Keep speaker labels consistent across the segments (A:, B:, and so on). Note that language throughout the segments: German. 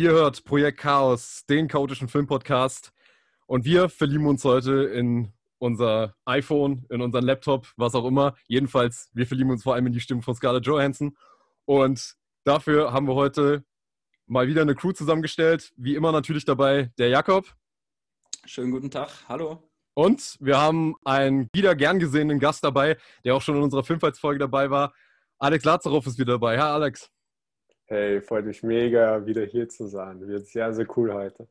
A: Ihr hört Projekt Chaos, den chaotischen Filmpodcast. Und wir verlieben uns heute in unser iPhone, in unseren Laptop, was auch immer. Jedenfalls, wir verlieben uns vor allem in die Stimme von Scarlett Johansson. Und dafür haben wir heute mal wieder eine Crew zusammengestellt. Wie immer natürlich dabei der Jakob.
B: Schönen guten Tag, hallo.
A: Und wir haben einen wieder gern gesehenen Gast dabei, der auch schon in unserer Filmfights-Folge dabei war. Alex Lazarow ist wieder dabei. Hi Alex.
C: Hey, freut mich mega, wieder hier zu sein. Wird sehr, sehr cool heute.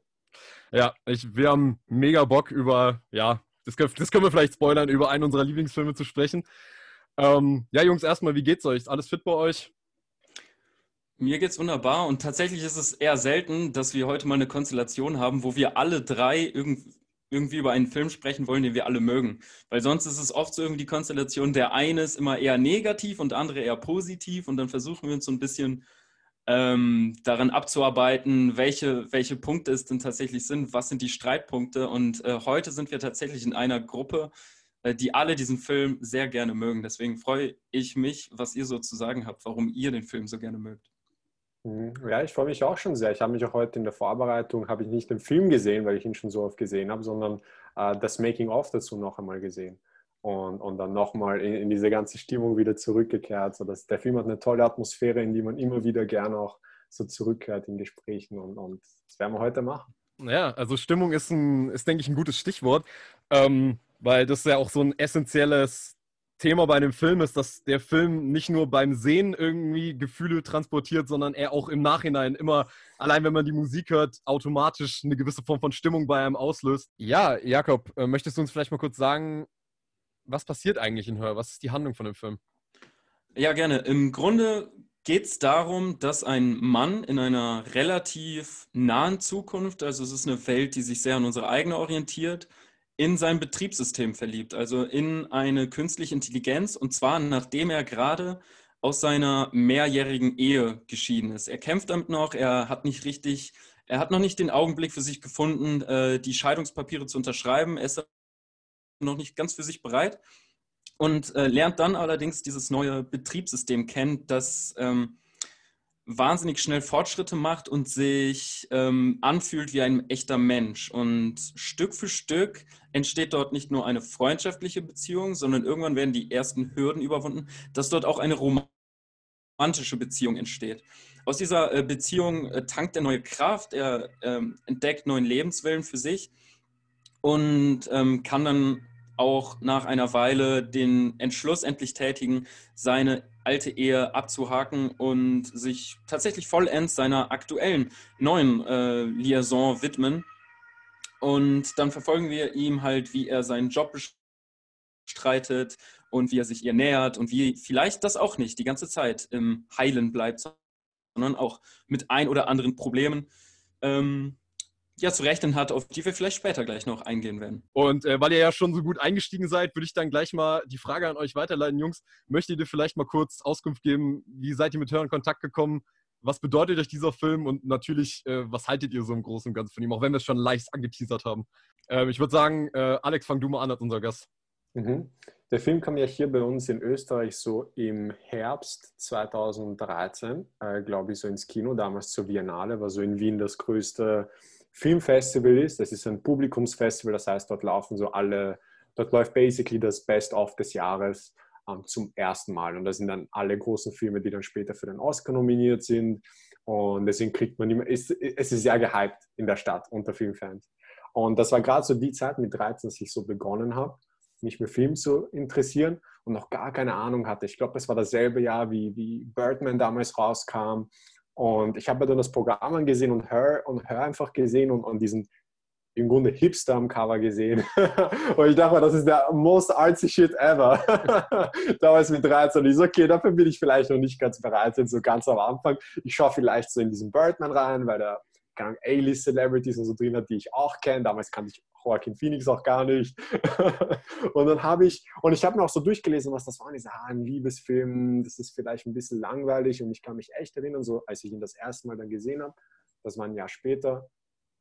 A: Ja, ich, wir haben mega Bock über, ja, das, das können wir vielleicht spoilern, über einen unserer Lieblingsfilme zu sprechen. Ähm, ja, Jungs, erstmal, wie geht's euch? Ist alles fit bei euch?
B: Mir geht's wunderbar und tatsächlich ist es eher selten, dass wir heute mal eine Konstellation haben, wo wir alle drei irgendwie irgendwie über einen Film sprechen wollen, den wir alle mögen. Weil sonst ist es oft so irgendwie die Konstellation, der eine ist immer eher negativ und der andere eher positiv und dann versuchen wir uns so ein bisschen ähm, daran abzuarbeiten, welche, welche Punkte es denn tatsächlich sind, was sind die Streitpunkte. Und äh, heute sind wir tatsächlich in einer Gruppe, äh, die alle diesen Film sehr gerne mögen. Deswegen freue ich mich, was ihr so zu sagen habt, warum ihr den Film so gerne mögt.
C: Mhm. Ja, ich freue mich auch schon sehr. Ich habe mich auch heute in der Vorbereitung, habe ich nicht den Film gesehen, weil ich ihn schon so oft gesehen habe, sondern äh, das Making-of dazu noch einmal gesehen und, und dann nochmal in, in diese ganze Stimmung wieder zurückgekehrt. So der Film hat eine tolle Atmosphäre, in die man immer wieder gerne auch so zurückkehrt in Gesprächen und, und das werden wir heute machen.
A: Ja, also Stimmung ist, ein, ist denke ich, ein gutes Stichwort, ähm, weil das ja auch so ein essentielles Thema bei einem Film ist, dass der Film nicht nur beim Sehen irgendwie Gefühle transportiert, sondern er auch im Nachhinein immer, allein wenn man die Musik hört, automatisch eine gewisse Form von Stimmung bei einem auslöst. Ja, Jakob, äh, möchtest du uns vielleicht mal kurz sagen, was passiert eigentlich in Hör? Was ist die Handlung von dem Film?
B: Ja, gerne. Im Grunde geht es darum, dass ein Mann in einer relativ nahen Zukunft, also es ist eine Welt, die sich sehr an unsere eigene orientiert, in sein Betriebssystem verliebt, also in eine künstliche Intelligenz, und zwar nachdem er gerade aus seiner mehrjährigen Ehe geschieden ist. Er kämpft damit noch, er hat nicht richtig, er hat noch nicht den Augenblick für sich gefunden, äh, die Scheidungspapiere zu unterschreiben. Er ist noch nicht ganz für sich bereit und äh, lernt dann allerdings dieses neue Betriebssystem kennen, das ähm, wahnsinnig schnell Fortschritte macht und sich ähm, anfühlt wie ein echter Mensch. Und Stück für Stück entsteht dort nicht nur eine freundschaftliche Beziehung, sondern irgendwann werden die ersten Hürden überwunden, dass dort auch eine romantische Beziehung entsteht. Aus dieser äh, Beziehung äh, tankt er neue Kraft, er äh, entdeckt neuen Lebenswillen für sich und ähm, kann dann auch nach einer Weile den Entschluss endlich tätigen, seine alte Ehe abzuhaken und sich tatsächlich vollends seiner aktuellen neuen äh, Liaison widmen. Und dann verfolgen wir ihm halt, wie er seinen Job bestreitet und wie er sich ihr nähert und wie vielleicht das auch nicht die ganze Zeit im Heilen bleibt, sondern auch mit ein oder anderen Problemen. Ähm, ja, zu rechnen hat, auf die wir vielleicht später gleich noch eingehen werden.
A: Und äh, weil ihr ja schon so gut eingestiegen seid, würde ich dann gleich mal die Frage an euch weiterleiten, Jungs. Möchtet ihr vielleicht mal kurz Auskunft geben, wie seid ihr mit Hör in Kontakt gekommen? Was bedeutet euch dieser Film und natürlich, äh, was haltet ihr so im Großen und Ganzen von ihm, auch wenn wir es schon leicht angeteasert haben? Äh, ich würde sagen, äh, Alex, fang du mal an als unser Gast.
C: Mhm. Der Film kam ja hier bei uns in Österreich so im Herbst 2013, äh, glaube ich, so ins Kino, damals zur Biennale, war so in Wien das größte Filmfestival ist. Das ist ein Publikumsfestival, das heißt, dort laufen so alle, dort läuft basically das Best-of des Jahres ähm, zum ersten Mal. Und da sind dann alle großen Filme, die dann später für den Oscar nominiert sind. Und deswegen kriegt man immer, es, es ist sehr gehypt in der Stadt unter Filmfans. Und das war gerade so die Zeit mit 13, dass ich so begonnen habe, mich für Film zu interessieren und noch gar keine Ahnung hatte. Ich glaube, es war dasselbe Jahr, wie, wie Birdman damals rauskam und ich habe dann das Programm angesehen und Her und Her einfach gesehen und, und diesen im Grunde Hipster am Cover gesehen. und ich dachte, das ist der most artsy shit ever. Damals mit 13. Und ich so, okay, dafür bin ich vielleicht noch nicht ganz bereit, so ganz am Anfang. Ich schaue vielleicht so in diesen Birdman rein, weil der A-List-Celebrities und so drin hat, die ich auch kenne. Damals kannte ich Joaquin Phoenix auch gar nicht. und dann habe ich, und ich habe mir auch so durchgelesen, was das war. Und ich sage, ah, ein Liebesfilm, das ist vielleicht ein bisschen langweilig. Und ich kann mich echt erinnern, so als ich ihn das erste Mal dann gesehen habe, das war ein Jahr später,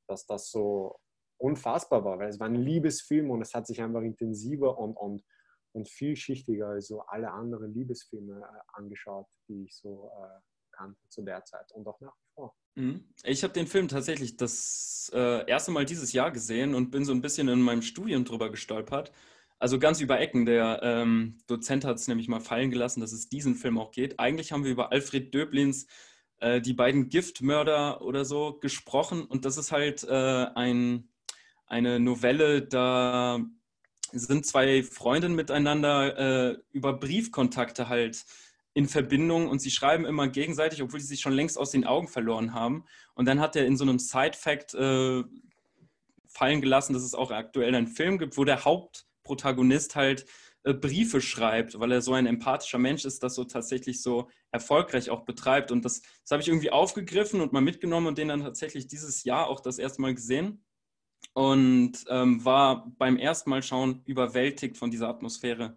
C: dass das so unfassbar war, weil es war ein Liebesfilm und es hat sich einfach intensiver und, und, und vielschichtiger als so alle anderen Liebesfilme äh, angeschaut, die ich so äh, kannte zu der Zeit und auch nach wie.
B: Ich habe den Film tatsächlich das äh, erste Mal dieses Jahr gesehen und bin so ein bisschen in meinem Studium drüber gestolpert. Also ganz über Ecken. Der ähm, Dozent hat es nämlich mal fallen gelassen, dass es diesen Film auch geht. Eigentlich haben wir über Alfred Döblins äh, die beiden Giftmörder oder so gesprochen und das ist halt äh, ein, eine Novelle, da sind zwei Freundinnen miteinander äh, über Briefkontakte halt in Verbindung und sie schreiben immer gegenseitig, obwohl sie sich schon längst aus den Augen verloren haben. Und dann hat er in so einem Side-Fact äh, fallen gelassen, dass es auch aktuell einen Film gibt, wo der Hauptprotagonist halt äh, Briefe schreibt, weil er so ein empathischer Mensch ist, das so tatsächlich so erfolgreich auch betreibt. Und das, das habe ich irgendwie aufgegriffen und mal mitgenommen und den dann tatsächlich dieses Jahr auch das erste Mal gesehen und ähm, war beim ersten Mal schauen überwältigt von dieser Atmosphäre,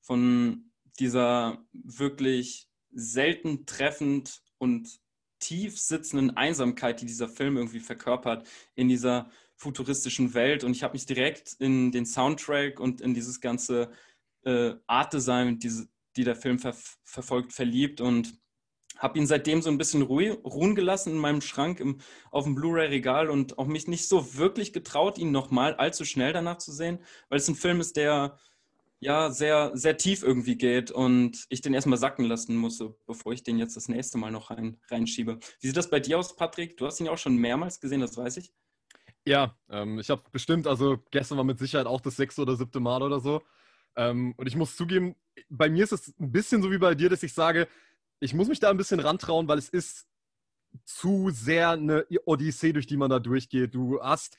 B: von dieser wirklich selten treffend und tief sitzenden Einsamkeit, die dieser Film irgendwie verkörpert in dieser futuristischen Welt. Und ich habe mich direkt in den Soundtrack und in dieses ganze äh, Art die, die der Film ver verfolgt, verliebt und habe ihn seitdem so ein bisschen ruhen gelassen in meinem Schrank im, auf dem Blu-ray-Regal und auch mich nicht so wirklich getraut, ihn nochmal allzu schnell danach zu sehen, weil es ein Film ist, der ja sehr, sehr tief irgendwie geht und ich den erstmal sacken lassen musste, bevor ich den jetzt das nächste Mal noch rein, reinschiebe. Wie sieht das bei dir aus, Patrick? Du hast ihn ja auch schon mehrmals gesehen, das weiß ich.
A: Ja, ähm, ich habe bestimmt, also gestern war mit Sicherheit auch das sechste oder siebte Mal oder so. Ähm, und ich muss zugeben, bei mir ist es ein bisschen so wie bei dir, dass ich sage, ich muss mich da ein bisschen rantrauen, weil es ist zu sehr eine Odyssee, durch die man da durchgeht. Du hast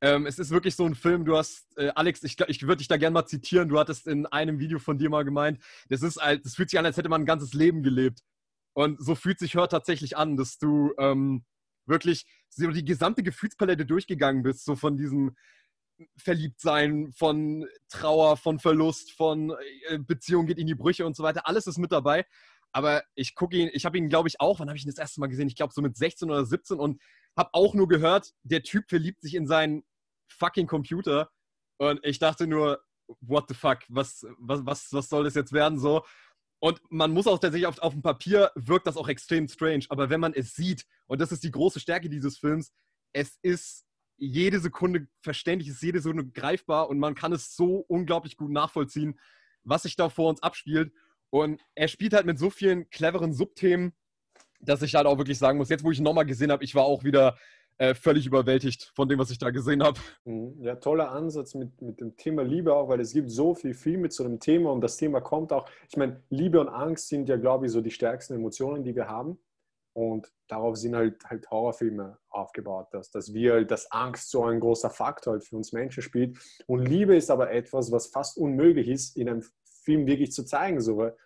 A: ähm, es ist wirklich so ein Film, du hast, äh, Alex, ich, ich würde dich da gerne mal zitieren, du hattest in einem Video von dir mal gemeint, das ist das fühlt sich an, als hätte man ein ganzes Leben gelebt. Und so fühlt sich Hör tatsächlich an, dass du ähm, wirklich so die gesamte Gefühlspalette durchgegangen bist, so von diesem Verliebtsein, von Trauer, von Verlust, von äh, Beziehung geht in die Brüche und so weiter. Alles ist mit dabei. Aber ich gucke ihn, ich habe ihn, glaube ich, auch, wann habe ich ihn das erste Mal gesehen? Ich glaube, so mit 16 oder 17 und habe auch nur gehört, der Typ verliebt sich in seinen fucking Computer. Und ich dachte nur, what the fuck, was, was, was, was soll das jetzt werden so? Und man muss auch tatsächlich auf, auf dem Papier wirkt das auch extrem strange. Aber wenn man es sieht, und das ist die große Stärke dieses Films, es ist jede Sekunde verständlich, es ist jede Sekunde greifbar und man kann es so unglaublich gut nachvollziehen, was sich da vor uns abspielt. Und er spielt halt mit so vielen cleveren Subthemen, dass ich halt auch wirklich sagen muss, jetzt wo ich ihn nochmal gesehen habe, ich war auch wieder äh, völlig überwältigt von dem, was ich da gesehen habe.
C: Mhm. Ja, toller Ansatz mit, mit dem Thema Liebe auch, weil es gibt so viel Filme zu dem Thema und das Thema kommt auch, ich meine, Liebe und Angst sind ja, glaube ich, so die stärksten Emotionen, die wir haben. Und darauf sind halt, halt Horrorfilme aufgebaut, dass, dass wir, dass Angst so ein großer Faktor halt für uns Menschen spielt. Und Liebe ist aber etwas, was fast unmöglich ist, in einem Film wirklich zu zeigen. So, weil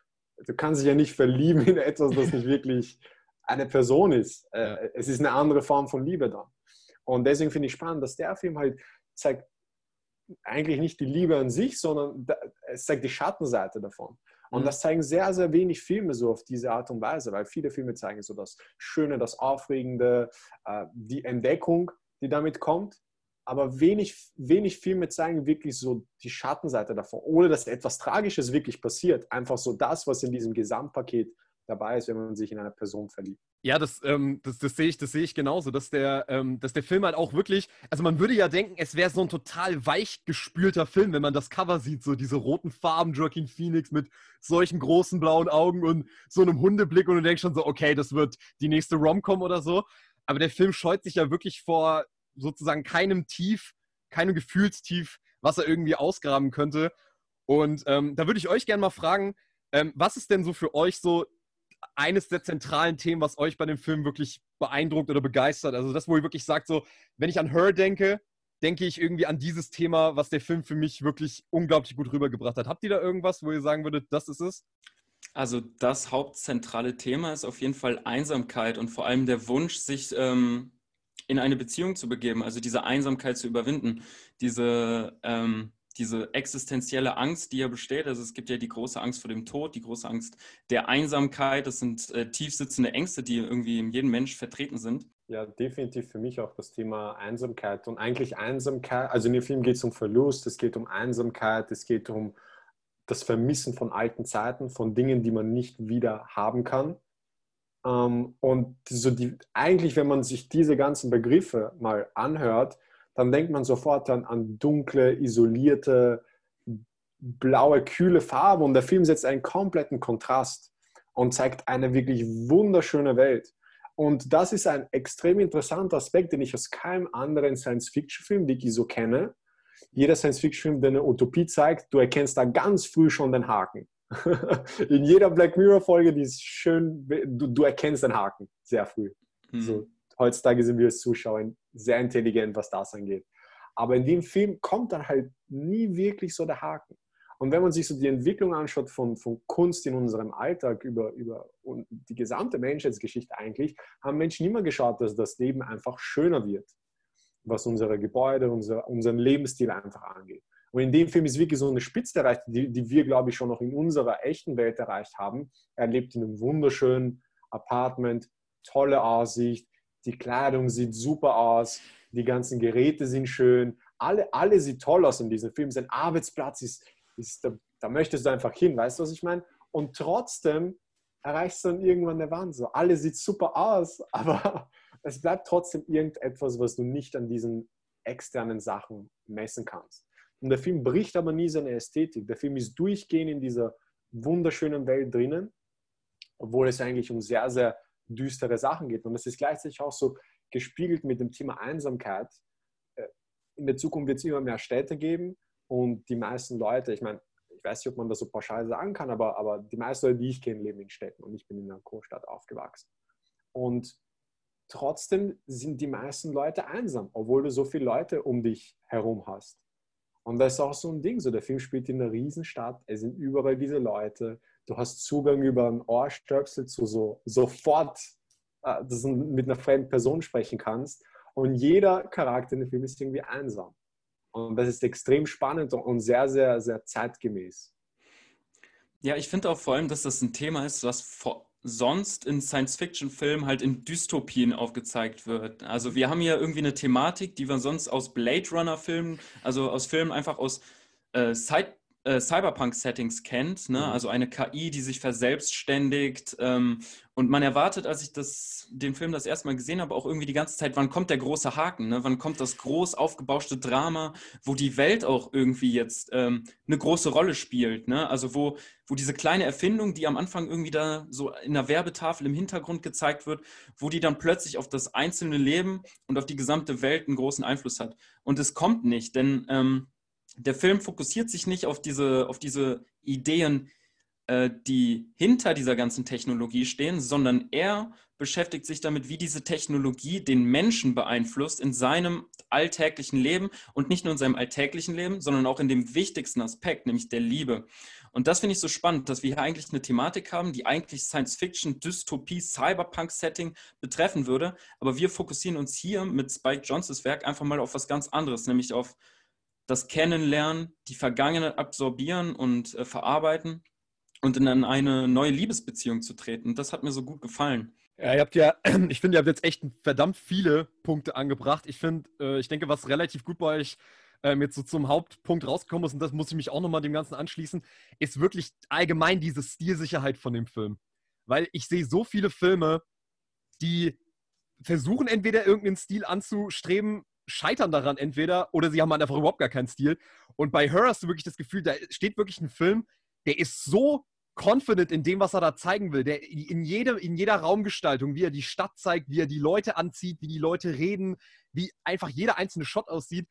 C: du kannst dich ja nicht verlieben in etwas, das nicht wirklich eine Person ist. Äh, es ist eine andere Form von Liebe dann. Und deswegen finde ich spannend, dass der Film halt zeigt eigentlich nicht die Liebe an sich, sondern es zeigt die Schattenseite davon. Und mhm. das zeigen sehr, sehr wenig Filme so auf diese Art und Weise, weil viele Filme zeigen so das Schöne, das Aufregende, äh, die Entdeckung, die damit kommt. Aber wenig, wenig Filme zeigen wirklich so die Schattenseite davon, ohne dass etwas Tragisches wirklich passiert. Einfach so das, was in diesem Gesamtpaket dabei ist, wenn man sich in eine Person verliebt.
A: Ja, das, ähm, das, das sehe ich, das ich genauso, dass der, ähm, dass der Film halt auch wirklich, also man würde ja denken, es wäre so ein total weich gespülter Film, wenn man das Cover sieht, so diese roten Farben, Joaquin Phoenix mit solchen großen blauen Augen und so einem Hundeblick und du denkst schon so, okay, das wird die nächste Rom-Com oder so. Aber der Film scheut sich ja wirklich vor sozusagen keinem Tief, keinem Gefühlstief, was er irgendwie ausgraben könnte. Und ähm, da würde ich euch gerne mal fragen, ähm, was ist denn so für euch so eines der zentralen Themen, was euch bei dem Film wirklich beeindruckt oder begeistert? Also das, wo ihr wirklich sagt, so, wenn ich an Her denke, denke ich irgendwie an dieses Thema, was der Film für mich wirklich unglaublich gut rübergebracht hat. Habt ihr da irgendwas, wo ihr sagen würdet, das ist es?
B: Also das hauptzentrale Thema ist auf jeden Fall Einsamkeit und vor allem der Wunsch, sich ähm, in eine Beziehung zu begeben, also diese Einsamkeit zu überwinden, diese ähm, diese existenzielle Angst, die ja besteht. Also es gibt ja die große Angst vor dem Tod, die große Angst der Einsamkeit. Das sind äh, tiefsitzende Ängste, die irgendwie in jedem Mensch vertreten sind.
C: Ja, definitiv für mich auch das Thema Einsamkeit. Und eigentlich Einsamkeit, also in dem Film geht es um Verlust, es geht um Einsamkeit, es geht um das Vermissen von alten Zeiten, von Dingen, die man nicht wieder haben kann. Ähm, und so die, eigentlich, wenn man sich diese ganzen Begriffe mal anhört, dann denkt man sofort an, an dunkle, isolierte, blaue, kühle Farbe. Und der Film setzt einen kompletten Kontrast und zeigt eine wirklich wunderschöne Welt. Und das ist ein extrem interessanter Aspekt, den ich aus keinem anderen Science-Fiction-Film, den ich so kenne. Jeder Science-Fiction-Film, der eine Utopie zeigt, du erkennst da ganz früh schon den Haken. In jeder Black Mirror-Folge, die ist schön, du, du, erkennst den Haken sehr früh. Mhm. So, heutzutage sind wir als Zuschauer sehr intelligent, was das angeht. Aber in dem Film kommt dann halt nie wirklich so der Haken. Und wenn man sich so die Entwicklung anschaut von, von Kunst in unserem Alltag über, über und die gesamte Menschheitsgeschichte eigentlich, haben Menschen immer geschaut, dass das Leben einfach schöner wird, was unsere Gebäude, unser, unseren Lebensstil einfach angeht. Und in dem Film ist wirklich so eine Spitze erreicht, die, die wir, glaube ich, schon noch in unserer echten Welt erreicht haben. Er lebt in einem wunderschönen Apartment, tolle Aussicht, die Kleidung sieht super aus, die ganzen Geräte sind schön, alle, alle sieht toll aus in diesem Film. Sein Arbeitsplatz ist ist, da, da möchtest du einfach hin, weißt du, was ich meine? Und trotzdem erreichst du dann irgendwann eine Wand. So, alles sieht super aus, aber es bleibt trotzdem irgendetwas, was du nicht an diesen externen Sachen messen kannst. Und der Film bricht aber nie seine Ästhetik. Der Film ist durchgehend in dieser wunderschönen Welt drinnen, obwohl es eigentlich um sehr, sehr düstere Sachen geht. Und das ist gleichzeitig auch so gespiegelt mit dem Thema Einsamkeit. Äh, in der Zukunft wird es immer mehr Städte geben und die meisten Leute, ich meine, ich weiß nicht, ob man das so pauschal sagen kann, aber, aber die meisten Leute, die ich kenne, leben in Städten und ich bin in einer Großstadt aufgewachsen. Und trotzdem sind die meisten Leute einsam, obwohl du so viele Leute um dich herum hast. Und das ist auch so ein Ding, so der Film spielt in einer Riesenstadt, es sind überall diese Leute, du hast Zugang über ein Ohrstöpsel zu so sofort, äh, dass du mit einer fremden Person sprechen kannst. Und jeder Charakter in dem Film ist irgendwie einsam. Und das ist extrem spannend und sehr, sehr, sehr zeitgemäß.
B: Ja, ich finde auch vor allem, dass das ein Thema ist, was sonst in Science-Fiction-Filmen halt in Dystopien aufgezeigt wird. Also wir haben hier irgendwie eine Thematik, die wir sonst aus Blade Runner-Filmen, also aus Filmen einfach aus äh, Side äh, Cyberpunk-Settings kennt, ne? Mhm. also eine KI, die sich verselbstständigt. Ähm, und man erwartet, als ich das, den Film das erste Mal gesehen habe, auch irgendwie die ganze Zeit, wann kommt der große Haken, ne? wann kommt das groß aufgebauschte Drama, wo die Welt auch irgendwie jetzt ähm, eine große Rolle spielt. Ne? Also wo, wo diese kleine Erfindung, die am Anfang irgendwie da so in der Werbetafel im Hintergrund gezeigt wird, wo die dann plötzlich auf das einzelne Leben und auf die gesamte Welt einen großen Einfluss hat. Und es kommt nicht, denn ähm, der Film fokussiert sich nicht auf diese, auf diese Ideen, äh, die hinter dieser ganzen Technologie stehen, sondern er beschäftigt sich damit, wie diese Technologie den Menschen beeinflusst in seinem alltäglichen Leben und nicht nur in seinem alltäglichen Leben, sondern auch in dem wichtigsten Aspekt, nämlich der Liebe. Und das finde ich so spannend, dass wir hier eigentlich eine Thematik haben, die eigentlich Science-Fiction, Dystopie, Cyberpunk-Setting betreffen würde. Aber wir fokussieren uns hier mit Spike Johnsons Werk einfach mal auf was ganz anderes, nämlich auf das Kennenlernen, die Vergangenheit absorbieren und äh, verarbeiten und in eine neue Liebesbeziehung zu treten. das hat mir so gut gefallen.
A: Ja, ihr habt ja, ich finde, ihr habt jetzt echt verdammt viele Punkte angebracht. Ich finde, äh, ich denke, was relativ gut bei euch ähm, jetzt so zum Hauptpunkt rausgekommen ist, und das muss ich mich auch nochmal dem Ganzen anschließen, ist wirklich allgemein diese Stilsicherheit von dem Film. Weil ich sehe so viele Filme, die versuchen entweder irgendeinen Stil anzustreben, scheitern daran entweder oder sie haben halt einfach überhaupt gar keinen Stil. Und bei Her hast du wirklich das Gefühl, da steht wirklich ein Film, der ist so confident in dem, was er da zeigen will. Der in, jede, in jeder Raumgestaltung, wie er die Stadt zeigt, wie er die Leute anzieht, wie die Leute reden, wie einfach jeder einzelne Shot aussieht,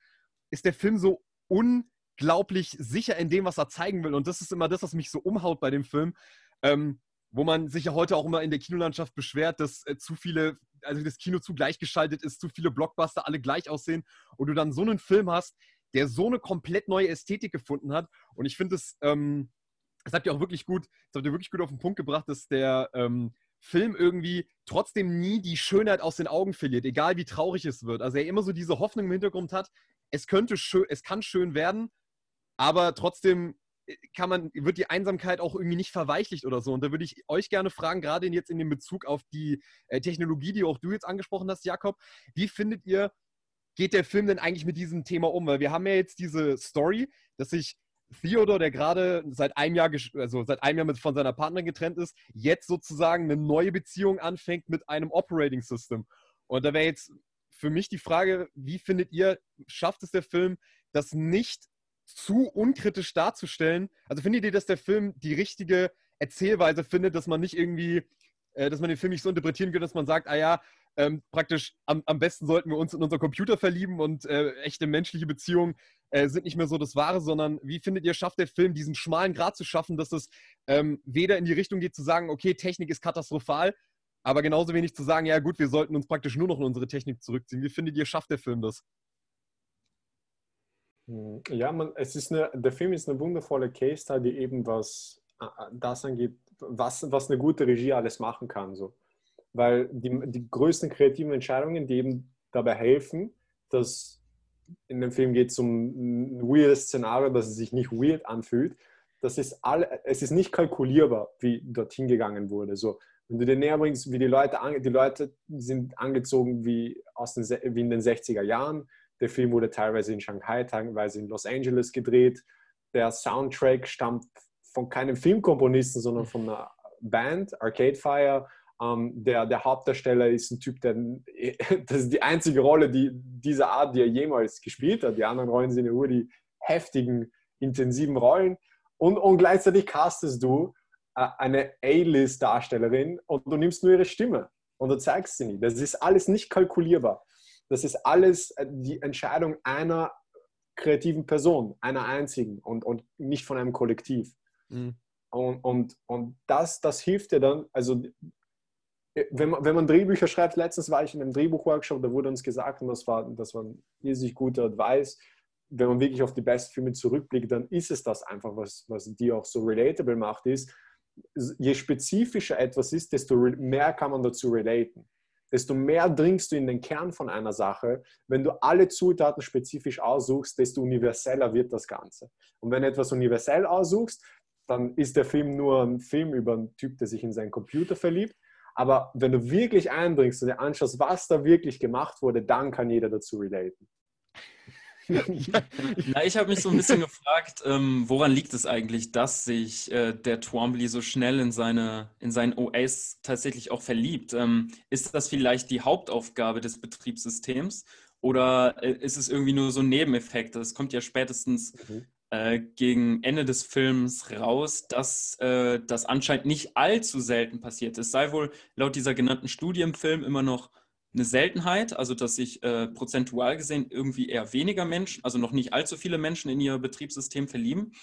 A: ist der Film so unglaublich sicher in dem, was er zeigen will. Und das ist immer das, was mich so umhaut bei dem Film. Ähm, wo man sich ja heute auch immer in der Kinolandschaft beschwert, dass äh, zu viele, also das Kino zu gleichgeschaltet ist, zu viele Blockbuster alle gleich aussehen und du dann so einen Film hast, der so eine komplett neue Ästhetik gefunden hat. Und ich finde es, ähm, das habt ihr auch wirklich gut, das habt ihr wirklich gut auf den Punkt gebracht, dass der ähm, Film irgendwie trotzdem nie die Schönheit aus den Augen verliert, egal wie traurig es wird. Also er immer so diese Hoffnung im Hintergrund hat, es könnte schön, es kann schön werden, aber trotzdem kann man, wird die Einsamkeit auch irgendwie nicht verweichlicht oder so. Und da würde ich euch gerne fragen, gerade jetzt in dem Bezug auf die äh, Technologie, die auch du jetzt angesprochen hast, Jakob, wie findet ihr, geht der Film denn eigentlich mit diesem Thema um? Weil wir haben ja jetzt diese Story, dass sich Theodore, der gerade seit einem Jahr, also seit einem Jahr mit, von seiner Partnerin getrennt ist, jetzt sozusagen eine neue Beziehung anfängt mit einem Operating System. Und da wäre jetzt für mich die Frage, wie findet ihr, schafft es der Film, das nicht zu unkritisch darzustellen? Also findet ihr, dass der Film die richtige Erzählweise findet, dass man nicht irgendwie, äh, dass man den Film nicht so interpretieren kann, dass man sagt, ah ja, ähm, praktisch am, am, besten sollten wir uns in unser Computer verlieben und äh, echte menschliche Beziehungen äh, sind nicht mehr so das Wahre, sondern wie findet ihr, schafft der Film diesen schmalen Grad zu schaffen, dass es ähm, weder in die Richtung geht zu sagen, okay, Technik ist katastrophal, aber genauso wenig zu sagen, ja gut, wir sollten uns praktisch nur noch in unsere Technik zurückziehen. Wie findet ihr, schafft der Film das?
C: Hm, ja, man, es ist eine, der Film ist eine wundervolle Case Study, eben was das angeht, was, was eine gute Regie alles machen kann. So weil die, die größten kreativen Entscheidungen, die eben dabei helfen, dass in dem Film geht es um ein weirdes Szenario, dass es sich nicht weird anfühlt. Das ist alle, es ist nicht kalkulierbar, wie dorthin gegangen wurde. So, wenn du dir näher bringst, wie die Leute, die Leute sind angezogen wie, aus den, wie in den 60er Jahren. Der Film wurde teilweise in Shanghai, teilweise in Los Angeles gedreht. Der Soundtrack stammt von keinem Filmkomponisten, sondern von einer Band, Arcade Fire. Ähm, der, der Hauptdarsteller ist ein Typ, der das ist die einzige Rolle, die dieser Art, die er jemals gespielt hat. Die anderen Rollen sind ja nur die heftigen, intensiven Rollen. Und, und gleichzeitig castest du äh, eine A-List-Darstellerin und du nimmst nur ihre Stimme und du zeigst sie nicht. Das ist alles nicht kalkulierbar. Das ist alles äh, die Entscheidung einer kreativen Person, einer einzigen und, und nicht von einem Kollektiv. Mhm. Und, und, und das, das hilft dir dann, also wenn man, wenn man Drehbücher schreibt, letztens war ich in einem Drehbuchworkshop, da wurde uns gesagt, und das war, das war ein riesig guter Advice, wenn man wirklich auf die besten Filme zurückblickt, dann ist es das einfach, was, was die auch so relatable macht, ist, je spezifischer etwas ist, desto mehr kann man dazu relaten. Desto mehr dringst du in den Kern von einer Sache. Wenn du alle Zutaten spezifisch aussuchst, desto universeller wird das Ganze. Und wenn du etwas universell aussuchst, dann ist der Film nur ein Film über einen Typ, der sich in seinen Computer verliebt. Aber wenn du wirklich eindringst und dir anschaust, was da wirklich gemacht wurde, dann kann jeder dazu relaten.
B: Na, ich habe mich so ein bisschen gefragt, ähm, woran liegt es eigentlich, dass sich äh, der Twombly so schnell in seine in seinen OS tatsächlich auch verliebt? Ähm, ist das vielleicht die Hauptaufgabe des Betriebssystems oder äh, ist es irgendwie nur so ein Nebeneffekt? Das kommt ja spätestens mhm. Äh, gegen Ende des Films raus, dass äh, das anscheinend nicht allzu selten passiert. Es sei wohl laut dieser genannten Studie im Film immer noch eine Seltenheit, also dass sich äh, prozentual gesehen irgendwie eher weniger Menschen, also noch nicht allzu viele Menschen in ihr Betriebssystem verlieben.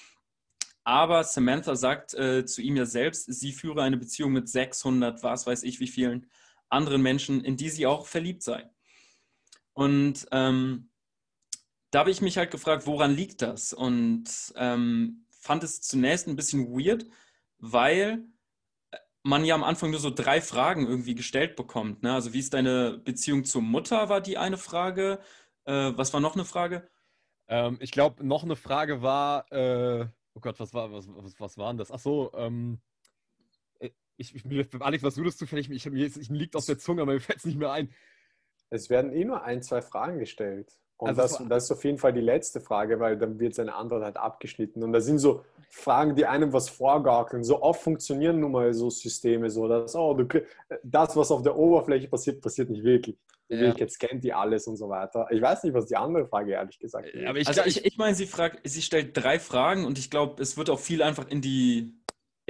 B: Aber Samantha sagt äh, zu ihm ja selbst, sie führe eine Beziehung mit 600, was weiß ich, wie vielen anderen Menschen, in die sie auch verliebt sei. Und ähm, da habe ich mich halt gefragt, woran liegt das? Und ähm, fand es zunächst ein bisschen weird, weil man ja am Anfang nur so drei Fragen irgendwie gestellt bekommt. Ne? Also wie ist deine Beziehung zur Mutter, war die eine Frage. Äh, was war noch eine Frage?
A: Ähm, ich glaube, noch eine Frage war, äh, oh Gott, was war, was, was, was war denn das? Ach so, ähm, äh, ich, ich, Alex, was würdest du vielleicht, ich, ich, ich liegt auf der Zunge, aber mir fällt es nicht mehr ein.
C: Es werden eh nur ein, zwei Fragen gestellt. Und also das, das ist auf jeden Fall die letzte Frage, weil dann wird seine Antwort halt abgeschnitten. Und das sind so Fragen, die einem was vorgaukeln. So oft funktionieren nun mal so Systeme so, dass oh, du, das, was auf der Oberfläche passiert, passiert nicht wirklich. Ja. Jetzt kennt die alles und so weiter. Ich weiß nicht, was die andere Frage ehrlich gesagt ist.
B: ich, also ich, ich meine, sie, fragt, sie stellt drei Fragen und ich glaube, es wird auch viel einfach in die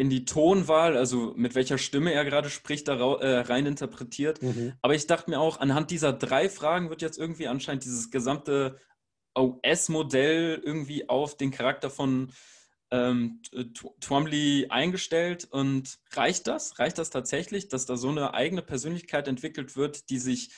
B: in die Tonwahl, also mit welcher Stimme er gerade spricht, da äh, rein interpretiert. Mhm. Aber ich dachte mir auch, anhand dieser drei Fragen wird jetzt irgendwie anscheinend dieses gesamte OS-Modell irgendwie auf den Charakter von ähm, Twombly eingestellt. Und reicht das? Reicht das tatsächlich, dass da so eine eigene Persönlichkeit entwickelt wird, die sich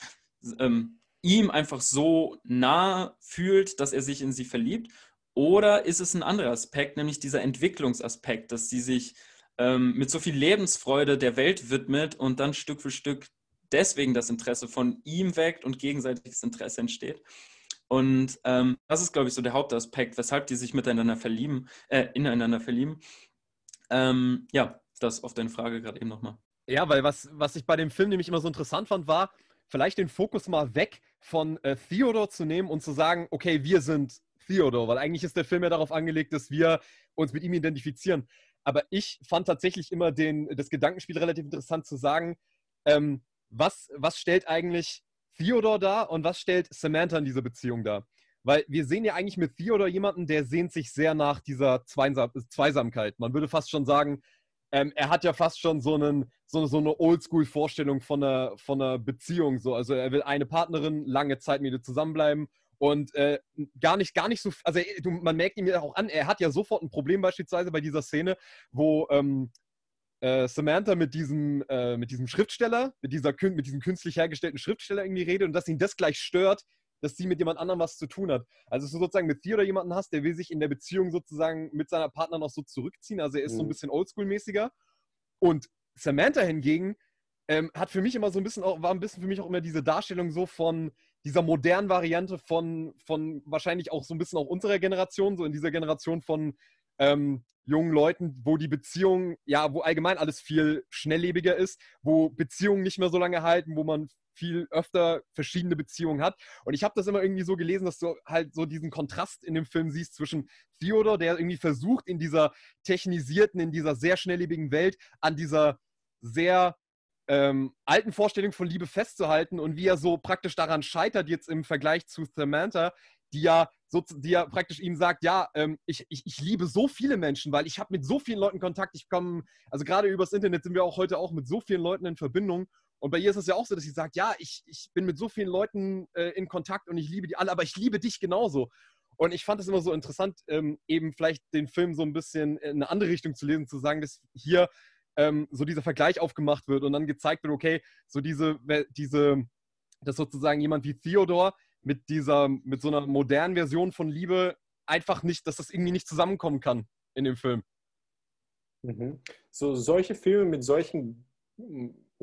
B: ähm, ihm einfach so nah fühlt, dass er sich in sie verliebt? Oder ist es ein anderer Aspekt, nämlich dieser Entwicklungsaspekt, dass sie sich ähm, mit so viel Lebensfreude der Welt widmet und dann Stück für Stück deswegen das Interesse von ihm weckt und gegenseitiges Interesse entsteht. Und ähm, das ist, glaube ich, so der Hauptaspekt, weshalb die sich miteinander verlieben, äh, ineinander verlieben. Ähm, ja, das auf deine Frage gerade eben nochmal.
A: Ja, weil was, was ich bei dem Film nämlich immer so interessant fand, war, vielleicht den Fokus mal weg von äh, Theodore zu nehmen und zu sagen, okay, wir sind Theodore, weil eigentlich ist der Film ja darauf angelegt, dass wir uns mit ihm identifizieren. Aber ich fand tatsächlich immer den, das Gedankenspiel relativ interessant zu sagen, ähm, was, was stellt eigentlich Theodore dar und was stellt Samantha in dieser Beziehung dar? Weil wir sehen ja eigentlich mit Theodore jemanden, der sehnt sich sehr nach dieser Zweisam Zweisamkeit. Man würde fast schon sagen, ähm, er hat ja fast schon so, einen, so, so eine Oldschool-Vorstellung von einer, von einer Beziehung. So. Also er will eine Partnerin, lange Zeit mit ihr zusammenbleiben und äh, gar nicht, gar nicht so, also du, man merkt ihm ja auch an, er hat ja sofort ein Problem beispielsweise bei dieser Szene, wo ähm, äh, Samantha mit diesem, äh, mit diesem Schriftsteller, mit, dieser, mit diesem künstlich hergestellten Schriftsteller irgendwie redet und dass ihn das gleich stört, dass sie mit jemand anderem was zu tun hat. Also, dass du sozusagen mit dir oder jemanden hast, der will sich in der Beziehung sozusagen mit seiner Partner noch so zurückziehen. Also, er ist mhm. so ein mhm. bisschen oldschool-mäßiger. Und Samantha hingegen ähm, hat für mich immer so ein bisschen auch, war ein bisschen für mich auch immer diese Darstellung so von dieser modernen Variante von, von wahrscheinlich auch so ein bisschen auch unserer Generation, so in dieser Generation von ähm, jungen Leuten, wo die Beziehung, ja, wo allgemein alles viel schnelllebiger ist, wo Beziehungen nicht mehr so lange halten, wo man viel öfter verschiedene Beziehungen hat. Und ich habe das immer irgendwie so gelesen, dass du halt so diesen Kontrast in dem Film siehst zwischen Theodor, der irgendwie versucht, in dieser technisierten, in dieser sehr schnelllebigen Welt an dieser sehr ähm, alten Vorstellung von Liebe festzuhalten und wie er so praktisch daran scheitert jetzt im Vergleich zu Samantha, die ja, so, die ja praktisch ihm sagt, ja, ähm, ich, ich, ich liebe so viele Menschen, weil ich habe mit so vielen Leuten Kontakt, ich komme, also gerade übers Internet sind wir auch heute auch mit so vielen Leuten in Verbindung und bei ihr ist es ja auch so, dass sie sagt, ja, ich, ich bin mit so vielen Leuten äh, in Kontakt und ich liebe die alle, aber ich liebe dich genauso. Und ich fand es immer so interessant, ähm, eben vielleicht den Film so ein bisschen in eine andere Richtung zu lesen, zu sagen, dass hier ähm, so dieser Vergleich aufgemacht wird und dann gezeigt wird, okay, so diese, diese, dass sozusagen jemand wie Theodor mit dieser, mit so einer modernen Version von Liebe einfach nicht, dass das irgendwie nicht zusammenkommen kann in dem Film.
C: Mhm. So solche Filme mit solchen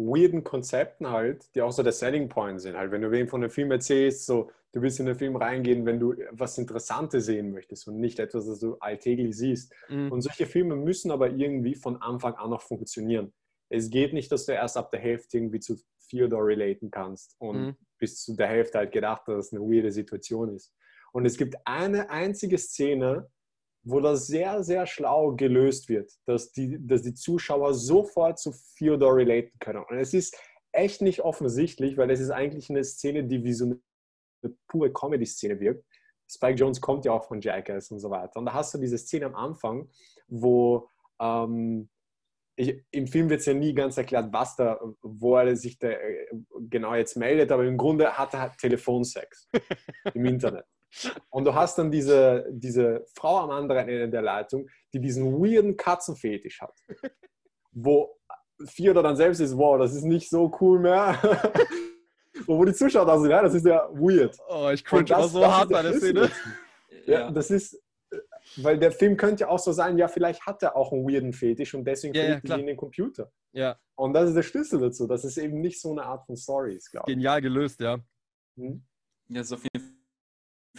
C: weirden Konzepten halt, die auch so der Selling Point sind. Halt, wenn du wem von einem Film erzählst, so, du willst in den Film reingehen, wenn du was Interessantes sehen möchtest und nicht etwas, das du alltäglich siehst. Mhm. Und solche Filme müssen aber irgendwie von Anfang an noch funktionieren. Es geht nicht, dass du erst ab der Hälfte irgendwie zu Theodore relaten kannst und mhm. bis zu der Hälfte halt gedacht, dass es eine weirde Situation ist. Und es gibt eine einzige Szene, wo das sehr, sehr schlau gelöst wird, dass die, dass die Zuschauer sofort zu Theodore relaten können. Und es ist echt nicht offensichtlich, weil es ist eigentlich eine Szene, die wie so eine, eine pure Comedy-Szene wirkt. Spike Jones kommt ja auch von Jackass und so weiter. Und da hast du diese Szene am Anfang, wo ähm, ich, im Film wird es ja nie ganz erklärt, was da, wo er sich da äh, genau jetzt meldet, aber im Grunde hat er Telefonsex im Internet. Und du hast dann diese, diese Frau am anderen Ende der Leitung, die diesen weirden Katzenfetisch hat. Wo Fiona dann selbst ist, wow, das ist nicht so cool mehr. Und wo die Zuschauer da sind, ja, das ist ja weird.
A: Oh, ich cringe aber so hart bei der Szene.
C: Ja, das ist, weil der Film könnte ja auch so sein, ja, vielleicht hat er auch einen weirden Fetisch und deswegen ja, ja, ihn in den Computer.
A: Ja.
C: Und das ist der Schlüssel dazu, dass es eben nicht so eine Art von Story ist, glaube
A: ich. Genial gelöst, ja.
B: Hm? Ja, ist auf jeden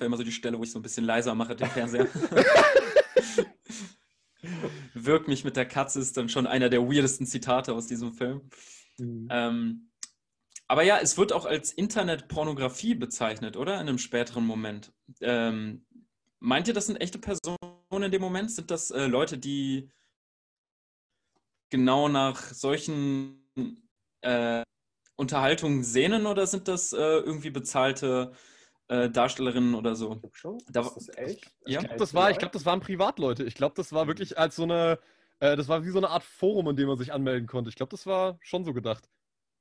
B: Fall immer so die Stelle, wo ich so ein bisschen leiser mache, den Fernseher. Wirkt mich mit der Katze ist dann schon einer der weirdesten Zitate aus diesem Film. Mhm. Ähm, aber ja, es wird auch als Internetpornografie bezeichnet, oder? In einem späteren Moment. Ähm, meint ihr, das sind echte Personen in dem Moment? Sind das äh, Leute, die genau nach solchen äh, Unterhaltungen sehnen oder sind das äh, irgendwie bezahlte äh, Darstellerinnen oder so.
C: Ich schon.
A: Da, ist das echt? Ich glaube, das, war, glaub, das waren Privatleute. Ich glaube, das war wirklich als so eine, äh, das war wie so eine Art Forum, in dem man sich anmelden konnte. Ich glaube, das war schon so gedacht.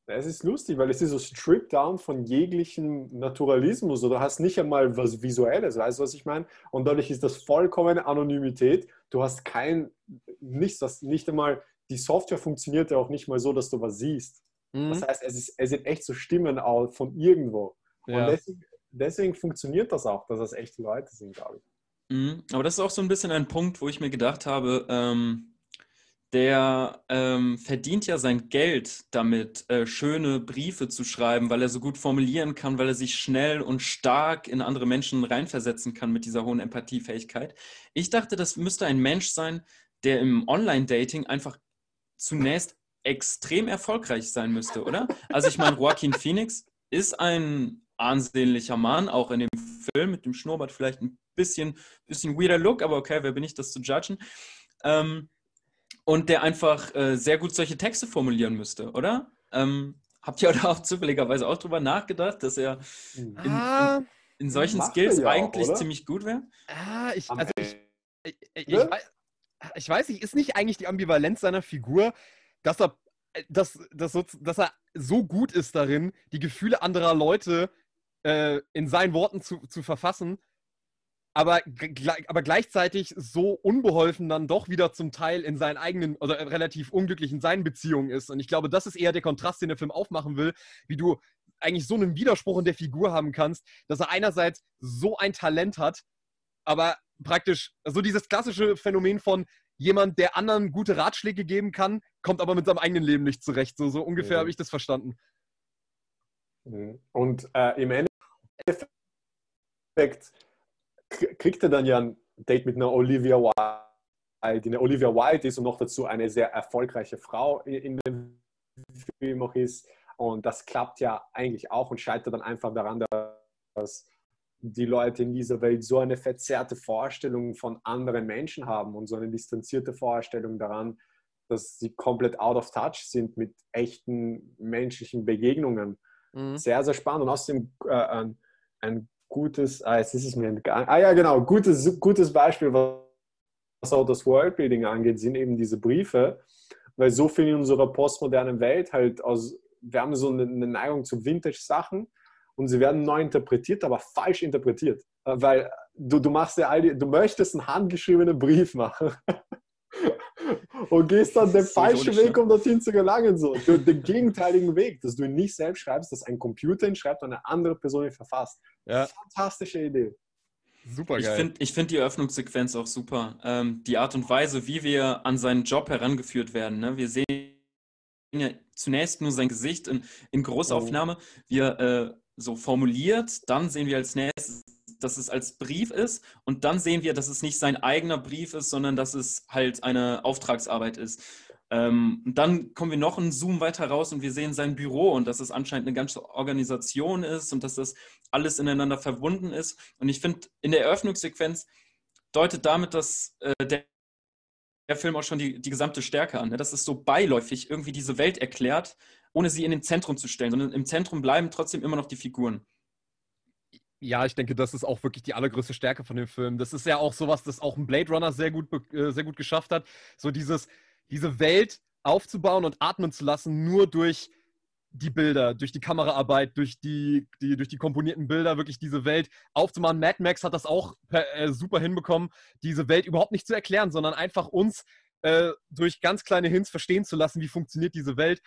C: Es ist lustig, weil es ist so stripped down von jeglichem Naturalismus oder hast nicht einmal was Visuelles, weißt du, was ich meine? Und dadurch ist das vollkommene Anonymität. Du hast kein, nichts, das nicht einmal, die Software funktioniert ja auch nicht mal so, dass du was siehst. Mhm. Das heißt, es, ist, es sind echt so Stimmen von irgendwo. Ja. Und deswegen deswegen funktioniert das auch, dass das echte Leute sind, glaube ich.
B: Mhm. Aber das ist auch so ein bisschen ein Punkt, wo ich mir gedacht habe, ähm, der ähm, verdient ja sein Geld damit, äh, schöne Briefe zu schreiben, weil er so gut formulieren kann, weil er sich schnell und stark in andere Menschen reinversetzen kann mit dieser hohen Empathiefähigkeit. Ich dachte, das müsste ein Mensch sein, der im Online-Dating einfach zunächst extrem erfolgreich sein müsste, oder? Also ich meine, Joaquin Phoenix ist ein ansehnlicher Mann, auch in dem Film mit dem Schnurrbart vielleicht ein bisschen, bisschen weirder Look, aber okay, wer bin ich, das zu judgen? Ähm, und der einfach äh, sehr gut solche Texte formulieren müsste, oder? Ähm, habt ihr da auch zufälligerweise auch drüber nachgedacht, dass er in,
A: Ah,
B: in, in solchen
C: Macht
B: Skills
C: ja auch,
B: eigentlich
C: oder?
B: ziemlich gut wäre?
A: ah ich, also ich, ich, ich,
C: Ne?
A: weiß, ich weiß nicht, ist nicht eigentlich die Ambivalenz seiner Figur, dass er, äh, dass, dass, so, dass er so gut ist darin, die Gefühle anderer Leute äh, in seinen Worten zu, zu verfassen, aber, aber gleichzeitig so unbeholfen dann doch wieder zum Teil in seinen eigenen, oder relativ unglücklich in seinen Beziehungen ist. Und ich glaube, das ist eher der Kontrast, den der Film aufmachen will, wie du eigentlich so einen Widerspruch in der Figur haben kannst, dass er einerseits so ein Talent hat, aber praktisch so dieses klassische Phänomen von jemand, der anderen gute Ratschläge geben kann, kommt aber mit seinem eigenen Leben nicht zurecht. So, so ungefähr
C: Mhm.
A: habe ich das verstanden.
C: Mhm. Und äh, im Endeffekt k- kriegt er dann ja ein Date mit einer Olivia Wilde, die eine Olivia Wilde ist und noch dazu eine sehr erfolgreiche Frau in dem Film auch ist. Und das klappt ja eigentlich auch und scheitert dann einfach daran, dass die Leute in dieser Welt so eine verzerrte Vorstellung von anderen Menschen haben und so eine distanzierte Vorstellung daran, dass sie komplett out of touch sind mit echten menschlichen Begegnungen
A: Mhm.
C: sehr, sehr spannend und außerdem äh, ein, gutes, ah, jetzt ist es mir entgangen, ah ja genau, gutes, gutes Beispiel, was auch das Worldbuilding angeht, sind eben diese Briefe, weil so viel in unserer postmodernen Welt halt aus, wir haben so eine, Neigung zu Vintage-Sachen und sie werden neu interpretiert, aber falsch interpretiert, weil du, du machst ja all die, du möchtest einen handgeschriebenen Brief machen. Und gehst dann den falschen Weg, um dorthin zu gelangen. So. Den gegenteiligen Weg, dass du ihn nicht selbst schreibst, dass ein Computer ihn schreibt und eine andere Person ihn verfasst.
A: Ja,
C: Fantastische Idee.
A: super
B: Ich
A: geil.
B: finde ich find die Eröffnungssequenz auch super. Ähm, die Art und Weise, wie wir an seinen Job herangeführt werden. Ne? Wir sehen ja zunächst nur sein Gesicht in, in Großaufnahme, wie er äh, so formuliert. Dann sehen wir als nächstes, dass es als Brief ist. Und dann sehen wir, dass es nicht sein eigener Brief ist, sondern dass es halt eine Auftragsarbeit ist. Ähm, und dann kommen wir noch einen Zoom weiter raus und wir sehen sein Büro und dass es anscheinend eine ganze Organisation ist und dass das alles ineinander verbunden ist. Und ich finde, in der Eröffnungssequenz deutet damit, dass äh, der, der Film auch schon die, die gesamte Stärke an. Ne? Dass es so beiläufig irgendwie diese Welt erklärt, ohne sie in den Zentrum zu stellen, sondern im Zentrum bleiben trotzdem immer noch die Figuren.
A: Ja, ich denke, das ist auch wirklich die allergrößte Stärke von dem Film. Das ist ja auch sowas, das auch ein Blade Runner sehr gut, äh, sehr gut geschafft hat. So dieses, diese Welt aufzubauen und atmen zu lassen, nur durch die Bilder, durch die Kameraarbeit, durch die, die, durch die komponierten Bilder, wirklich diese Welt aufzumachen. Mad Max hat das auch per, äh, super hinbekommen, diese Welt überhaupt nicht zu erklären, sondern einfach uns äh, durch ganz kleine Hints verstehen zu lassen, wie funktioniert diese Welt.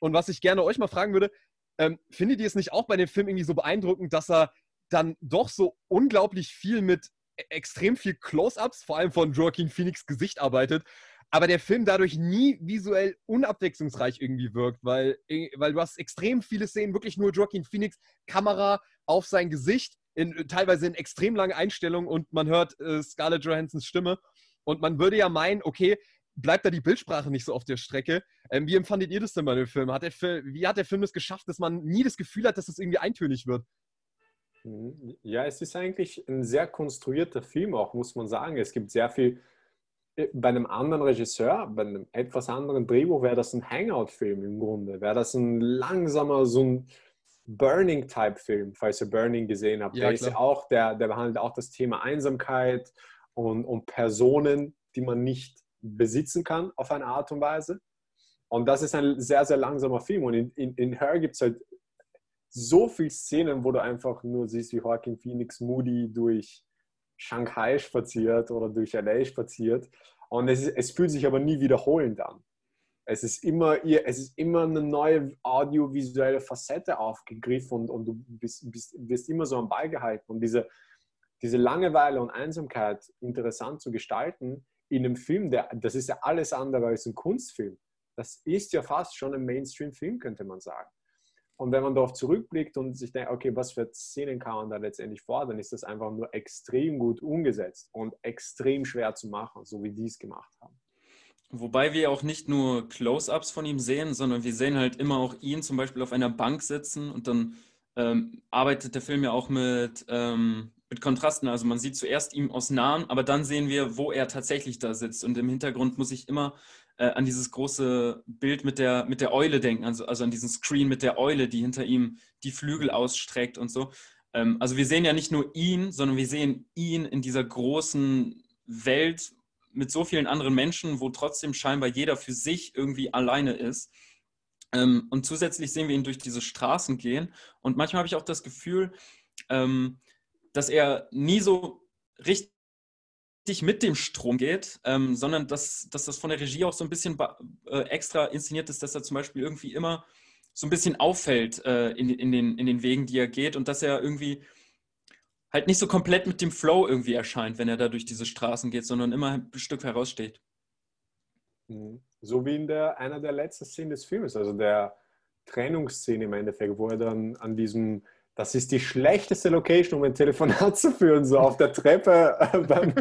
A: Und was ich gerne euch mal fragen würde, ähm, findet ihr es nicht auch bei dem Film irgendwie so beeindruckend, dass er dann doch so unglaublich viel mit e- extrem viel Close-ups, vor allem von Joaquin Phoenix Gesicht arbeitet, aber der Film dadurch nie visuell unabwechslungsreich irgendwie wirkt, weil, äh, weil du hast extrem viele Szenen, wirklich nur Joaquin Phoenix, Kamera auf sein Gesicht, in, teilweise in extrem langen Einstellungen und man hört äh, Scarlett Johansons Stimme und man würde ja meinen, okay, bleibt da die Bildsprache nicht so auf der Strecke. Ähm, wie empfandet ihr das denn bei dem Film? Hat der? Wie hat der Film es geschafft, dass man nie das Gefühl hat, dass es irgendwie eintönig wird?
C: Ja, es ist eigentlich ein sehr konstruierter Film auch, muss man sagen. Es gibt sehr viel, äh, bei einem anderen Regisseur, bei einem etwas anderen Drehbuch wäre das ein Hangout-Film im Grunde. Wäre das ein langsamer, so ein Burning-Type-Film, falls ihr Burning gesehen habt.
A: Ja,
C: der ja auch, der, der behandelt auch das Thema Einsamkeit und, und Personen, die man nicht besitzen kann auf eine Art und Weise. Und das ist ein sehr, sehr langsamer Film. Und in, in, in Her gibt es halt so viele Szenen, wo du einfach nur siehst, wie Joaquin Phoenix Moody durch Shanghai spaziert oder durch LA spaziert. Und es, ist, es fühlt sich aber nie wiederholend an. Es ist immer, es ist immer eine neue audiovisuelle Facette aufgegriffen und, und du bist, bist, wirst immer so am Ball gehalten. Und diese, diese Langeweile und Einsamkeit interessant zu gestalten in einem Film, der, das ist ja alles andere als ein Kunstfilm. Das ist ja fast schon ein Mainstream-Film, könnte man sagen. Und wenn man darauf zurückblickt und sich denkt, okay, was für Szenen kann man da letztendlich fordern, ist das einfach nur extrem gut umgesetzt und extrem schwer zu machen, so wie die es gemacht haben.
B: Wobei wir auch nicht nur Close-ups von ihm sehen, sondern wir sehen halt immer auch ihn zum Beispiel auf einer Bank sitzen und dann ähm, arbeitet der Film ja auch mit ähm, mit Kontrasten. Also man sieht zuerst ihm aus Nahen, aber dann sehen wir, wo er tatsächlich da sitzt. Und im Hintergrund muss ich immer äh, an dieses große Bild mit der, mit der Eule denken, also, also an diesen Screen mit der Eule, die hinter ihm die Flügel ausstreckt und so. Ähm, also wir sehen ja nicht nur ihn, sondern wir sehen ihn in dieser großen Welt mit so vielen anderen Menschen, wo trotzdem scheinbar jeder für sich irgendwie alleine ist. Ähm, und zusätzlich sehen wir ihn durch diese Straßen gehen. Und manchmal habe ich auch das Gefühl, ähm, dass er nie so richtig mit dem Strom geht, ähm, sondern dass, dass das von der Regie auch so ein bisschen äh, extra inszeniert ist, dass er zum Beispiel irgendwie immer so ein bisschen auffällt äh, in, in, den, in den Wegen, die er geht und dass er irgendwie halt nicht so komplett mit dem Flow irgendwie erscheint, wenn er da durch diese Straßen geht, sondern immer ein Stück heraussteht.
C: Mhm. So wie in der, einer der letzten Szenen des Films, also der Trennungsszene im Endeffekt, wo er dann an diesem das ist die schlechteste Location, um ein Telefonat zu führen, so auf der Treppe äh, beim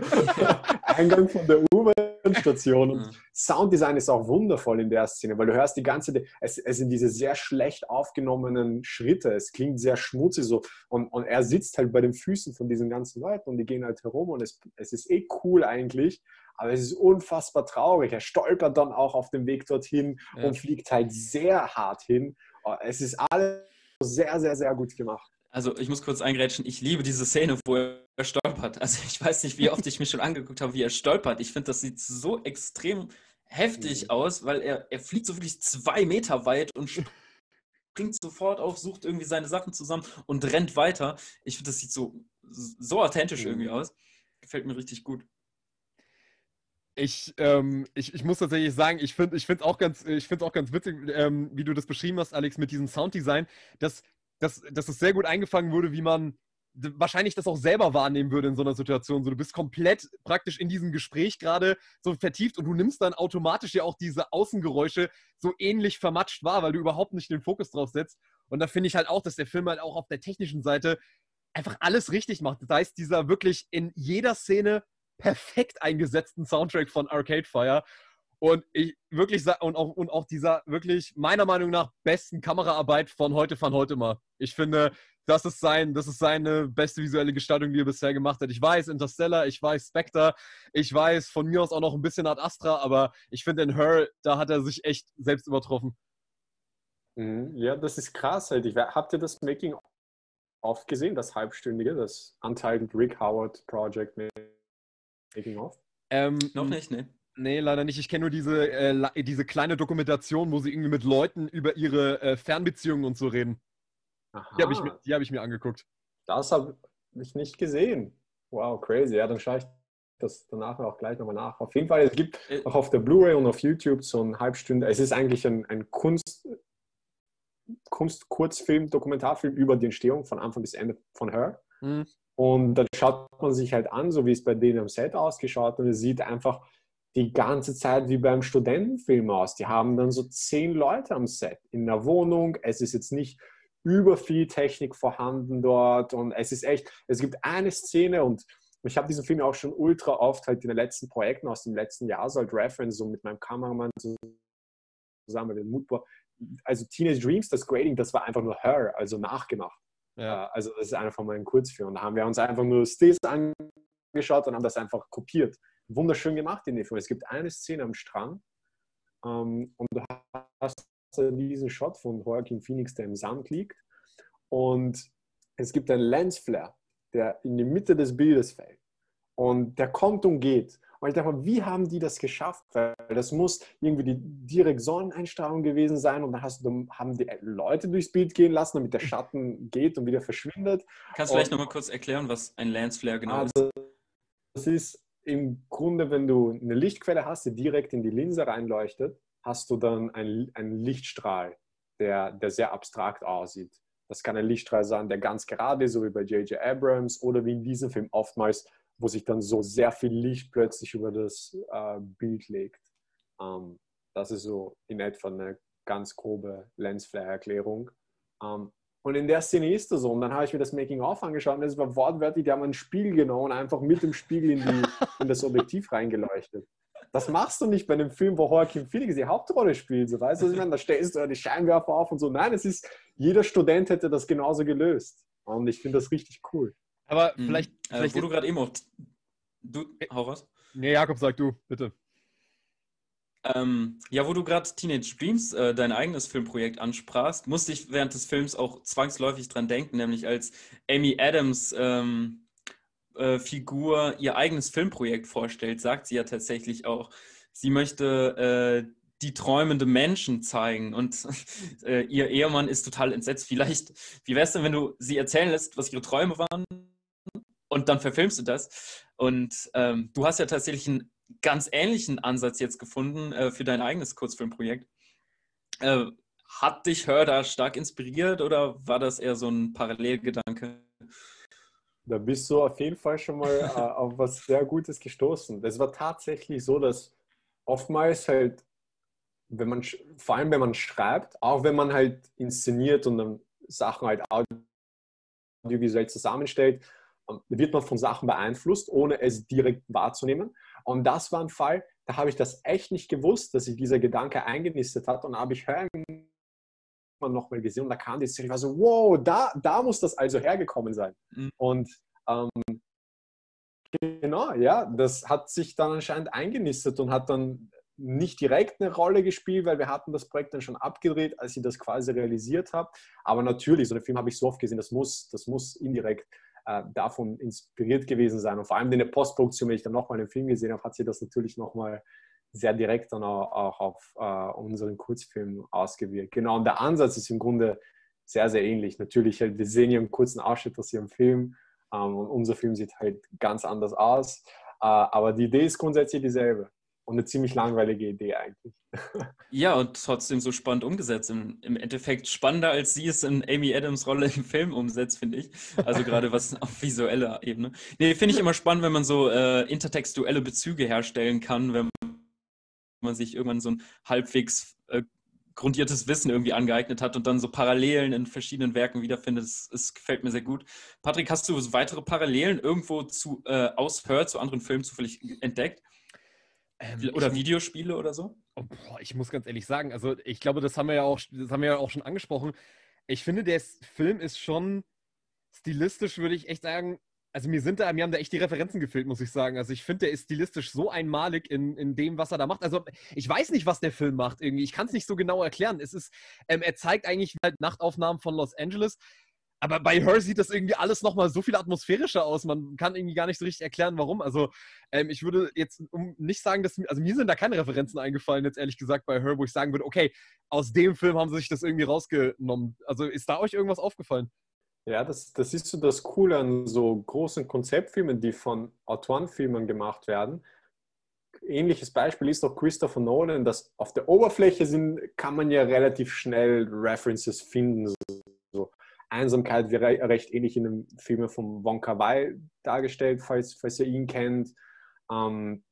C: Eingang von der U-Bahn-Station. Und Sounddesign ist auch wundervoll in der Szene, weil du hörst die ganze, es, es sind diese sehr schlecht aufgenommenen Schritte, es klingt sehr schmutzig so und, und er sitzt halt bei den Füßen von diesen ganzen Leuten und die gehen halt herum und es, es ist eh cool eigentlich, aber es ist unfassbar traurig. Er stolpert dann auch auf dem Weg dorthin ja. und fliegt halt sehr hart hin. Es ist alles sehr, sehr, sehr gut gemacht.
B: Also ich muss kurz eingrätschen, ich liebe diese Szene, wo er stolpert. Also ich weiß nicht, wie oft ich mich schon angeguckt habe, wie er stolpert. Ich finde, das sieht so extrem heftig mhm. aus, weil er, er fliegt so wirklich zwei Meter weit und springt sofort auf, sucht irgendwie seine Sachen zusammen und rennt weiter. Ich finde, das sieht so, so authentisch mhm. irgendwie aus. Gefällt mir richtig gut.
A: Ich, ähm, ich, ich muss tatsächlich sagen, ich finde es auch, ganz, auch ganz witzig, ähm, wie du das beschrieben hast, Alex, mit diesem Sounddesign, dass, dass, dass es sehr gut eingefangen wurde, wie man wahrscheinlich das auch selber wahrnehmen würde in so einer Situation. So, du bist komplett praktisch in diesem Gespräch gerade so vertieft und du nimmst dann automatisch ja auch diese Außengeräusche so ähnlich vermatscht wahr, weil du überhaupt nicht den Fokus drauf setzt. Und da finde ich halt auch, dass der Film halt auch auf der technischen Seite einfach alles richtig macht. Das heißt, dieser wirklich in jeder Szene perfekt eingesetzten Soundtrack von Arcade Fire. Und ich wirklich und auch, und auch dieser wirklich meiner Meinung nach besten Kameraarbeit von heute von heute mal. Ich finde, das ist sein, das ist seine beste visuelle Gestaltung, die er bisher gemacht hat. Ich weiß Interstellar, ich weiß Spectre, ich weiß von mir aus auch noch ein bisschen Art Astra, aber ich finde in Her, da hat er sich echt selbst übertroffen.
C: Mhm. Ja, das ist krass. Halt. Ich, habt ihr das Making oft gesehen, das halbstündige, das Untitled Rick Howard Project mit
B: Making of? Ähm, Noch nicht, ne?
A: Nee, leider nicht. Ich kenne nur diese, äh, diese kleine Dokumentation, wo sie irgendwie mit Leuten über ihre äh, Fernbeziehungen und so reden. Aha. Die habe ich, mir, hab ich mir angeguckt.
C: Das habe ich nicht gesehen. Wow, crazy. Ja, dann schaue ich das danach auch gleich nochmal nach. Auf jeden Fall, es gibt äh. auch auf der Blu-ray und auf YouTube so ein Halbstunde. Es ist eigentlich ein, ein Kunst, Kunst-Kurzfilm, Dokumentarfilm über die Entstehung von Anfang bis Ende von Her. Mhm. Und dann schaut man sich halt an, so wie es bei denen am Set ausgeschaut und es sieht einfach die ganze Zeit wie beim Studentenfilm aus. Die haben dann so zehn Leute am Set in der Wohnung. Es ist jetzt nicht über viel Technik vorhanden dort und es ist echt, es gibt eine Szene und ich habe diesen Film auch schon ultra oft halt in den letzten Projekten aus dem letzten Jahr so als Reference, so mit meinem Kameramann zusammen, mit Mutbohr. Also Teenage Dreams, das Grading, das war einfach nur Her, also nachgemacht. Ja. Äh, also das ist einer von meinen Kurzfilmen. Da haben wir uns einfach nur Stills angeschaut und haben das einfach kopiert. Wunderschön gemacht in dem Film. Es gibt eine Szene am Strand ähm, und du hast diesen Shot von Joaquin Phoenix, der im Sand liegt und es gibt einen Lensflare, der in die Mitte des Bildes fällt und der kommt und geht und ich dachte mal, wie haben die das geschafft? Weil das muss irgendwie die direkt Sonneneinstrahlung gewesen sein und dann hast du, haben die Leute durchs Bild gehen lassen, damit der Schatten geht und wieder verschwindet.
B: Kannst du vielleicht nochmal kurz erklären, was ein Lensflare genau
C: also, ist? Das ist im Grunde, wenn du eine Lichtquelle hast, die direkt in die Linse reinleuchtet, hast du dann einen, einen Lichtstrahl, der, der sehr abstrakt aussieht. Das kann ein Lichtstrahl sein, der ganz gerade ist, so wie bei J.J. Abrams oder wie in diesem Film oftmals wo sich dann so sehr viel Licht plötzlich über das äh, Bild legt. Ähm, das ist so in etwa eine ganz grobe Lensflare-Erklärung. Ähm, und in der Szene ist das so. Und dann habe ich mir das Making-of angeschaut und es war wortwörtlich, die haben einen Spiegel genommen und einfach mit dem Spiegel in, die, in das Objektiv reingeleuchtet. Das machst du nicht bei einem Film, wo Joaquin Phoenix die Hauptrolle spielt. So, weißt du, ich meine? Da stellst du ja die Scheinwerfer auf und so. Nein, es ist, jeder Student hätte das genauso gelöst. Und ich finde das richtig cool.
A: Aber mhm. vielleicht, äh, vielleicht.
B: Wo du gerade eben auch. Du, hau raus.
A: Nee, Jakob, sag du, bitte.
B: Ähm, ja, wo du gerade Teenage Dreams, äh, dein eigenes Filmprojekt ansprachst, musste ich während des Films auch zwangsläufig dran denken, nämlich als Amy Adams ähm, äh, Figur ihr eigenes Filmprojekt vorstellt, sagt sie ja tatsächlich auch, sie möchte äh, die träumende Menschen zeigen und äh, ihr Ehemann ist total entsetzt. Vielleicht, wie wär's denn, wenn du sie erzählen lässt, was ihre Träume waren und dann verfilmst du das? Und ähm, du hast ja tatsächlich einen ganz ähnlichen Ansatz jetzt gefunden äh, für dein eigenes Kurzfilmprojekt. Äh, hat dich Hör da stark inspiriert oder war das eher so ein Parallelgedanke?
C: Da bist du auf jeden Fall schon mal äh, auf was sehr Gutes gestoßen. Es war tatsächlich so, dass oftmals halt, wenn man, vor allem wenn man schreibt, auch wenn man halt inszeniert und dann Sachen halt audiovisuell zusammenstellt, wird man von Sachen beeinflusst, ohne es direkt wahrzunehmen. Und das war ein Fall, da habe ich das echt nicht gewusst, dass sich dieser Gedanke eingenistet hat. Und da habe ich Hören nochmal gesehen und da kam die Serie, ich war so, wow, da, da muss das also hergekommen sein. Mhm. Und ähm, genau, ja, das hat sich dann anscheinend eingenistet und hat dann nicht direkt eine Rolle gespielt, weil wir hatten das Projekt dann schon abgedreht, als ich das quasi realisiert habe. Aber natürlich, so einen Film habe ich so oft gesehen, das muss, das muss indirekt äh, davon inspiriert gewesen sein. Und vor allem in der Postproduktion, wenn ich dann nochmal den Film gesehen habe, hat sich das natürlich nochmal sehr direkt dann auch, auch auf äh, unseren Kurzfilm ausgewirkt. Genau, und der Ansatz ist im Grunde sehr, sehr ähnlich. Natürlich, halt, wir sehen hier einen kurzen Ausschnitt aus ihrem Film ähm, und unser Film sieht halt ganz anders aus. Äh, aber die Idee ist grundsätzlich dieselbe und eine ziemlich langweilige Idee eigentlich.
B: Ja, und trotzdem so spannend umgesetzt. Im, Im, Endeffekt spannender, als sie es in Amy Adams Rolle im Film umsetzt, finde ich. Also gerade was auf visueller Ebene. Nee, finde ich immer spannend, wenn man so äh, intertextuelle Bezüge herstellen kann, wenn man sich irgendwann so ein halbwegs äh, grundiertes Wissen irgendwie angeeignet hat und dann so Parallelen in verschiedenen Werken wiederfindet. Es gefällt mir sehr gut. Patrick, hast du weitere Parallelen irgendwo zu äh, aus zu anderen Filmen zufällig entdeckt? Ähm, oder Videospiele oder so?
A: Oh, boah, ich muss ganz ehrlich sagen, also ich glaube, das haben wir ja auch, das haben wir ja auch schon angesprochen. Ich finde, der Film ist schon stilistisch, würde ich echt sagen, also mir sind da, mir haben da echt die Referenzen gefehlt, muss ich sagen. Also ich finde, der ist stilistisch so einmalig in, in dem, was er da macht. Also ich weiß nicht, was der Film macht irgendwie. Ich kann es nicht so genau erklären. Es ist, ähm, er zeigt eigentlich halt Nachtaufnahmen von Los Angeles. Aber bei Her sieht das irgendwie alles nochmal so viel atmosphärischer aus. Man kann irgendwie gar nicht so richtig erklären, warum. Also, ähm, ich würde jetzt nicht sagen, dass. Also, mir sind da keine Referenzen eingefallen, jetzt ehrlich gesagt, bei Her, wo ich sagen würde, okay, aus dem Film haben sie sich das irgendwie rausgenommen. Also, ist da euch irgendwas aufgefallen?
C: Ja, das, das ist so das Coole an so großen Konzeptfilmen, die von Autorenfilmen gemacht werden. Ähnliches Beispiel ist auch Christopher Nolan, dass auf der Oberfläche sind, kann man ja relativ schnell References finden. So Einsamkeit wäre recht ähnlich in dem Film von Wonka Wai dargestellt, falls, falls ihr ihn kennt. Ähm,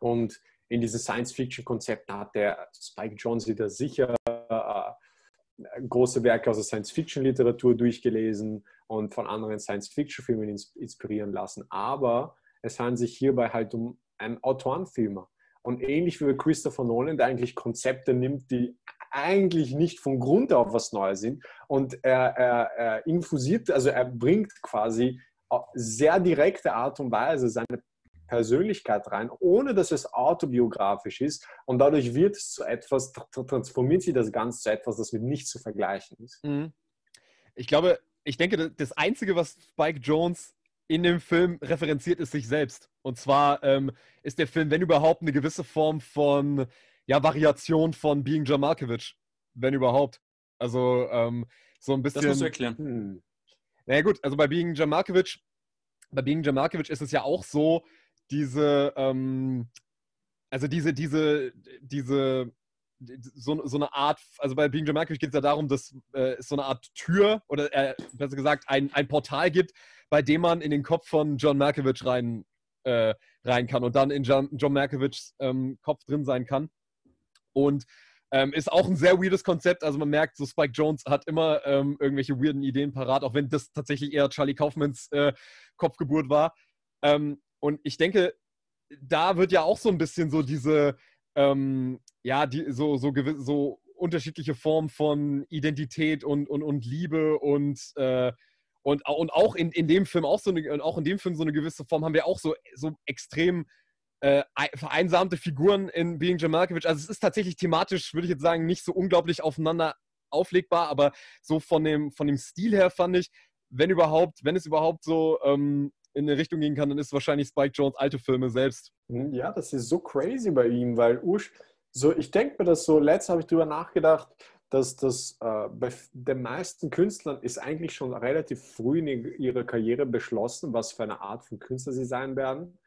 C: und in diesen Science-Fiction-Konzepten hat der Spike Jonze da sicher äh, große Werke aus der Science-Fiction-Literatur durchgelesen und von anderen Science-Fiction-Filmen inspirieren lassen. Aber es handelt sich hierbei halt um einen Autorenfilmer. Und ähnlich wie Christopher Nolan, der eigentlich Konzepte nimmt, die eigentlich nicht von Grund auf was Neues sind. Und er, er, er infusiert, also er bringt quasi sehr direkte Art und Weise seine Persönlichkeit rein, ohne dass es autobiografisch ist. Und dadurch wird es zu etwas, transformiert sich das Ganze zu etwas, das mit nichts zu vergleichen ist. Mhm.
A: Ich glaube, ich denke, das Einzige, was Spike Jones in dem Film referenziert, ist sich selbst. Und zwar ähm, ist der Film, wenn überhaupt, eine gewisse Form von ja, Variation von Being John Malkovich, wenn überhaupt. Also ähm, so ein bisschen. Das
B: musst du erklären. Hm.
A: Naja gut, also bei Being John Malkovich, bei Being John Malkovich ist es ja auch so, diese, ähm, also diese, diese, diese, so, so eine Art, also bei Being John Malkovich geht es ja darum, dass äh, es so eine Art Tür oder äh, besser gesagt ein, ein Portal gibt, bei dem man in den Kopf von John Malkovich rein, äh, rein kann und dann in John, John Malkovichs ähm, Kopf drin sein kann. Und ähm, ist auch ein sehr weirdes Konzept. Also man merkt, so Spike Jones hat immer ähm, irgendwelche weirden Ideen parat, auch wenn das tatsächlich eher Charlie Kaufmans äh, Kopfgeburt war. Ähm, und ich denke, da wird ja auch so ein bisschen so diese, ähm, ja, die, so, so, so unterschiedliche Formen von Identität und, und, und Liebe und, äh, Und, und auch in, in dem Film auch so eine, auch in dem Film so eine gewisse Form haben wir auch so, so extrem äh, vereinsamte Figuren in Being John Malkovich. Also es ist tatsächlich thematisch, würde ich jetzt sagen, nicht so unglaublich aufeinander auflegbar, aber so von dem, von dem Stil her fand ich, wenn überhaupt, wenn es überhaupt so ähm, in eine Richtung gehen kann, dann ist wahrscheinlich Spike Jones alte Filme selbst.
C: Hm, ja, das ist so crazy bei ihm, weil Usch, so ich denke mir das so, letztes habe ich drüber nachgedacht, dass das äh, bei den meisten Künstlern ist eigentlich schon relativ früh in ihrer Karriere beschlossen, was für eine Art von Künstler sie sein werden.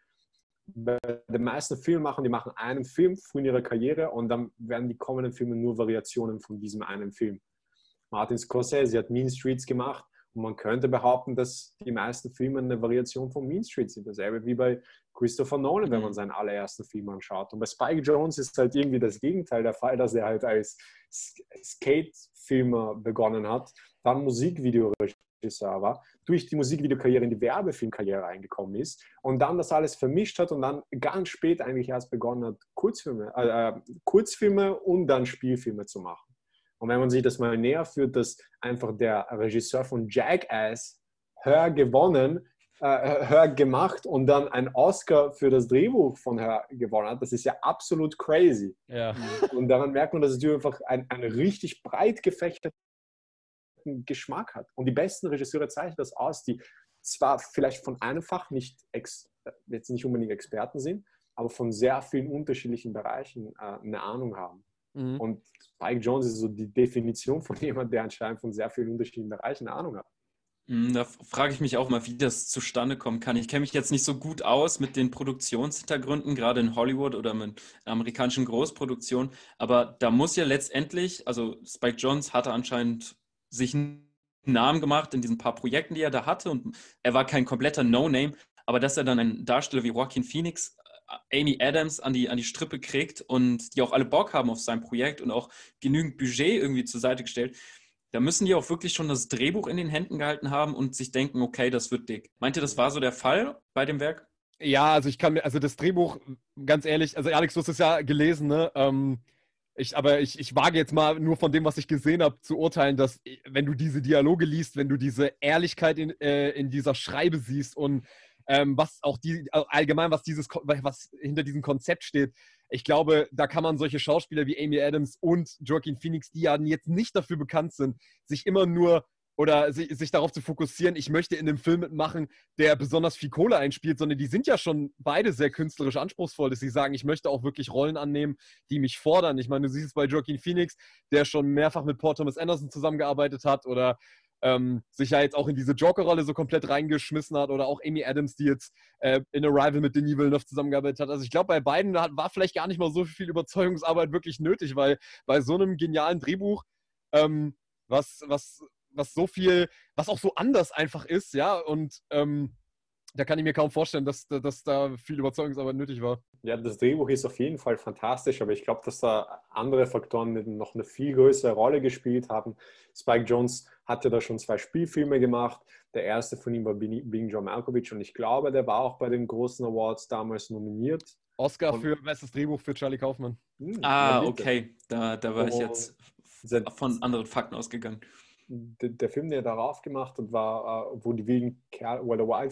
C: Bei den meisten Filmemachern, die machen einen Film früh in ihrer Karriere und dann werden die kommenden Filme nur Variationen von diesem einen Film. Martin Scorsese hat Mean Streets gemacht man könnte behaupten, dass die meisten Filme eine Variation von Mean Streets sind. Dasselbe wie bei Christopher Nolan, wenn man mhm. seinen allerersten Film anschaut. Und bei Spike Jones ist halt irgendwie das Gegenteil der Fall, dass er halt als Skate-Filmer begonnen hat, dann Musikvideoregisseur war, durch die Musikvideokarriere in die Werbefilmkarriere eingekommen ist und dann das alles vermischt hat und dann ganz spät eigentlich erst begonnen hat, Kurzfilme, äh, äh Kurzfilme und dann Spielfilme zu machen. Und wenn man sich das mal näher führt, dass einfach der Regisseur von Jackass Hör gewonnen, äh, Hör gemacht und dann einen Oscar für das Drehbuch von Hör gewonnen hat, das ist ja absolut crazy.
A: Ja.
C: Und daran merkt man, dass es einfach einen, einen richtig breit gefächerten Geschmack hat. Und die besten Regisseure zeichnen das aus, die zwar vielleicht von einem Fach nicht ex, jetzt nicht unbedingt Experten sind, aber von sehr vielen unterschiedlichen Bereichen äh, eine Ahnung haben. Mhm. Und Spike Jones ist so die Definition von jemandem, der anscheinend von sehr vielen unterschiedlichen Bereichen eine Ahnung hat.
B: Mhm, da frage ich mich auch mal, wie das zustande kommen kann. Ich kenne mich jetzt nicht so gut aus mit den Produktionshintergründen, gerade in Hollywood oder mit amerikanischen Großproduktionen. Aber da muss ja letztendlich, also Spike Jones hatte anscheinend sich einen Namen gemacht in diesen paar Projekten, die er da hatte. Und er war kein kompletter No-Name. Aber dass er dann einen Darsteller wie Joaquin Phoenix Amy Adams an die, an die Strippe kriegt und die auch alle Bock haben auf sein Projekt und auch genügend Budget irgendwie zur Seite gestellt, da müssen die auch wirklich schon das Drehbuch in den Händen gehalten haben und sich denken, okay, das wird dick. Meint ihr, das war so der Fall bei dem Werk?
A: Ja, also ich kann mir, also das Drehbuch, ganz ehrlich, also Alex, du hast es ja gelesen, ne? Ähm, ich, aber ich, ich wage jetzt mal nur von dem, was ich gesehen habe, zu urteilen, dass wenn du diese Dialoge liest, wenn du diese Ehrlichkeit in, äh, in dieser Schreibe siehst und ähm, was auch die, allgemein, was dieses, was hinter diesem Konzept steht. Ich glaube, da kann man solche Schauspieler wie Amy Adams und Joaquin Phoenix, die ja jetzt nicht dafür bekannt sind, sich immer nur oder sich, sich, darauf zu fokussieren, ich möchte in einem Film mitmachen, der besonders viel Kohle einspielt, sondern die sind ja schon beide sehr künstlerisch anspruchsvoll, dass sie sagen, ich möchte auch wirklich Rollen annehmen, die mich fordern. Ich meine, du siehst es bei Joaquin Phoenix, der schon mehrfach mit Paul Thomas Anderson zusammengearbeitet hat oder ähm, sich ja jetzt auch in diese Joker-Rolle so komplett reingeschmissen hat oder auch Amy Adams, die jetzt äh, in Arrival mit Denis Villeneuve zusammengearbeitet hat. Also ich glaube, bei beiden war vielleicht gar nicht mal so viel Überzeugungsarbeit wirklich nötig, weil bei so einem genialen Drehbuch, ähm, was, was, was so viel, was auch so anders einfach ist, ja, und ähm, da kann ich mir kaum vorstellen, dass, dass da viel Überzeugungsarbeit nötig war.
C: Ja, das Drehbuch ist auf jeden Fall fantastisch, aber ich glaube, dass da andere Faktoren noch eine viel größere Rolle gespielt haben. Spike Jones hatte da schon zwei Spielfilme gemacht. Der erste von ihm war Being John Malkovich und ich glaube, der war auch bei den großen Awards damals nominiert.
A: Oscar und, für bestes Drehbuch für Charlie Kaufmann.
B: Hm, ah, okay. Da, da war ich jetzt von anderen Fakten ausgegangen
C: der, Film, der darauf gemacht hat, war, uh, wo die wilden Kerl, where the wild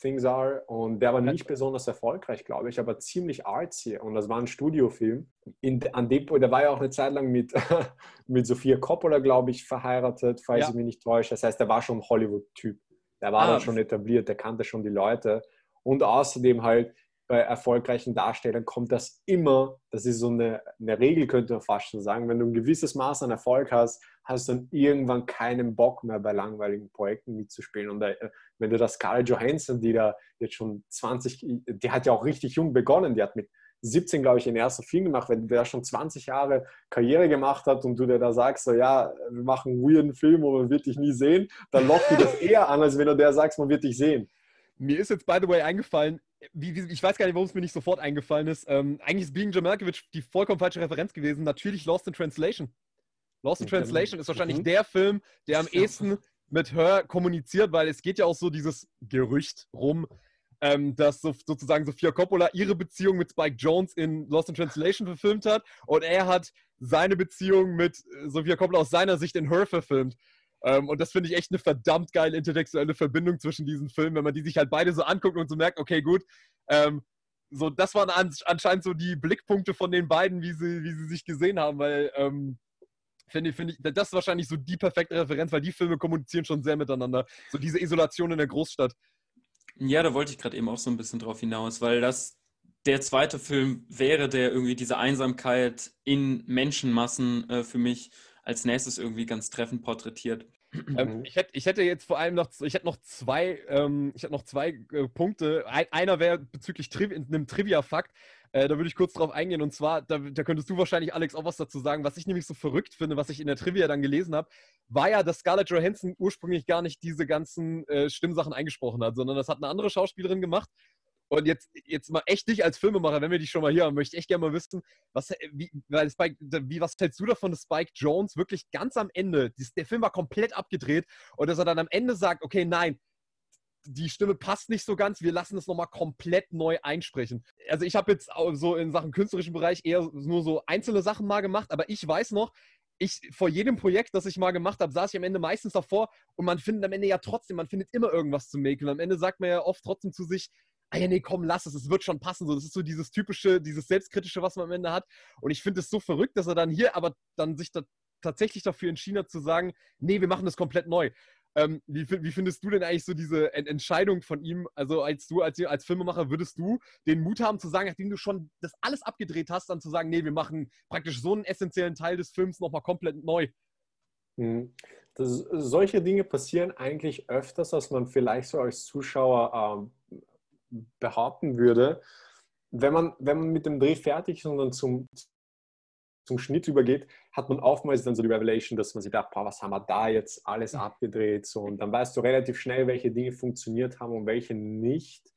C: things are. Und der war nicht besonders erfolgreich, glaube ich, aber ziemlich artsy. Und das war ein Studiofilm. In, an dem, der war ja auch eine Zeit lang mit, mit Sophia Coppola, glaube ich, verheiratet, falls ja. ich mich nicht täusche. Das heißt, der war schon ein Hollywood-Typ. Der war ah. dann schon etabliert, der kannte schon die Leute. Und außerdem halt, bei erfolgreichen Darstellern kommt das immer, das ist so eine, eine Regel, könnte man fast schon sagen, wenn du ein gewisses Maß an Erfolg hast, hast du dann irgendwann keinen Bock mehr bei langweiligen Projekten mitzuspielen. Und äh, wenn du das Scarlett Johansson, die da jetzt schon 20, die hat ja auch richtig jung begonnen, die hat mit 17, glaube ich, den ersten Film gemacht, wenn der schon 20 Jahre Karriere gemacht hat und du dir da sagst, so ja, wir machen einen weirden Film, wo man wird dich nie sehen, dann lockt du das eher an, als wenn du der sagst, man wird dich sehen.
A: Mir ist jetzt, by the way, eingefallen, wie, wie, ich weiß gar nicht, warum es mir nicht sofort eingefallen ist. Ähm, eigentlich ist Being Malkovich die vollkommen falsche Referenz gewesen. Natürlich Lost in Translation. Lost in Translation ist wahrscheinlich mhm. der Film, der am ehesten mit Her kommuniziert, weil es geht ja auch so dieses Gerücht rum, ähm, dass so, sozusagen Sophia Coppola ihre Beziehung mit Spike Jones in Lost in Translation verfilmt hat und er hat seine Beziehung mit äh, Sophia Coppola aus seiner Sicht in Her verfilmt. Ähm, und das finde ich echt eine verdammt geile intellektuelle Verbindung zwischen diesen Filmen, wenn man die sich halt beide so anguckt und so merkt, okay, gut, ähm, so, das waren an, anscheinend so die Blickpunkte von den beiden, wie sie, wie sie sich gesehen haben, weil ähm, finde ich, ich, das ist wahrscheinlich so die perfekte Referenz, weil die Filme kommunizieren schon sehr miteinander. So diese Isolation in der Großstadt.
B: Ja, da wollte ich gerade eben auch so ein bisschen drauf hinaus, weil das der zweite Film wäre, der irgendwie diese Einsamkeit in Menschenmassen äh, für mich als nächstes irgendwie ganz treffend porträtiert.
A: Ähm, mhm. ich, hätte, ich hätte jetzt vor allem noch, ich hätte noch zwei, ähm, ich hätte noch zwei äh, Punkte. Ein, einer wäre bezüglich Triv einem Trivia-Fakt. Äh, da würde ich kurz drauf eingehen. Und zwar, da, da, könntest du wahrscheinlich, Alex, auch was dazu sagen. Was ich nämlich so verrückt finde, was ich in der Trivia dann gelesen habe, war ja, dass Scarlett Johansson ursprünglich gar nicht diese ganzen äh, Stimmsachen eingesprochen hat, sondern das hat eine andere Schauspielerin gemacht. Und jetzt, jetzt mal echt dich als Filmemacher, wenn wir dich schon mal hier haben, möchte ich echt gerne mal wissen, was, äh, wie, Spike, wie, was hältst du davon, dass Spike Jones wirklich ganz am Ende, der Film war komplett abgedreht und dass er dann am Ende sagt, okay, nein, die Stimme passt nicht so ganz, wir lassen es nochmal komplett neu einsprechen. Also ich habe jetzt so in Sachen künstlerischen Bereich eher nur so einzelne Sachen mal gemacht, aber ich weiß noch, ich vor jedem Projekt, das ich mal gemacht habe, saß ich am Ende meistens davor und man findet am Ende ja trotzdem, man findet immer irgendwas zu mäkeln. Am Ende sagt man ja oft trotzdem zu sich, ah ja, nee, komm, lass es, es wird schon passen. So, das ist so dieses typische, dieses Selbstkritische, was man am Ende hat. Und ich finde es so verrückt, dass er dann hier aber dann sich da tatsächlich dafür entschieden hat zu sagen, nee, wir machen das komplett neu. Ähm, wie, wie, findest du denn eigentlich so diese Entscheidung von ihm? Also als du, als, als Filmemacher, würdest du den Mut haben zu sagen, nachdem du schon das alles abgedreht hast, dann zu sagen, nee, wir machen praktisch so einen essentiellen Teil des Films nochmal komplett neu?
C: Mhm. Das, solche Dinge passieren eigentlich öfters, als man vielleicht so als Zuschauer ähm, behaupten würde, wenn man, wenn man mit dem Dreh fertig ist und dann zum, zum Schnitt übergeht, hat man oftmals dann so die Revelation, dass man sich dachte, was haben wir da jetzt alles abgedreht? So, und dann weißt du relativ schnell, welche Dinge funktioniert haben und welche nicht.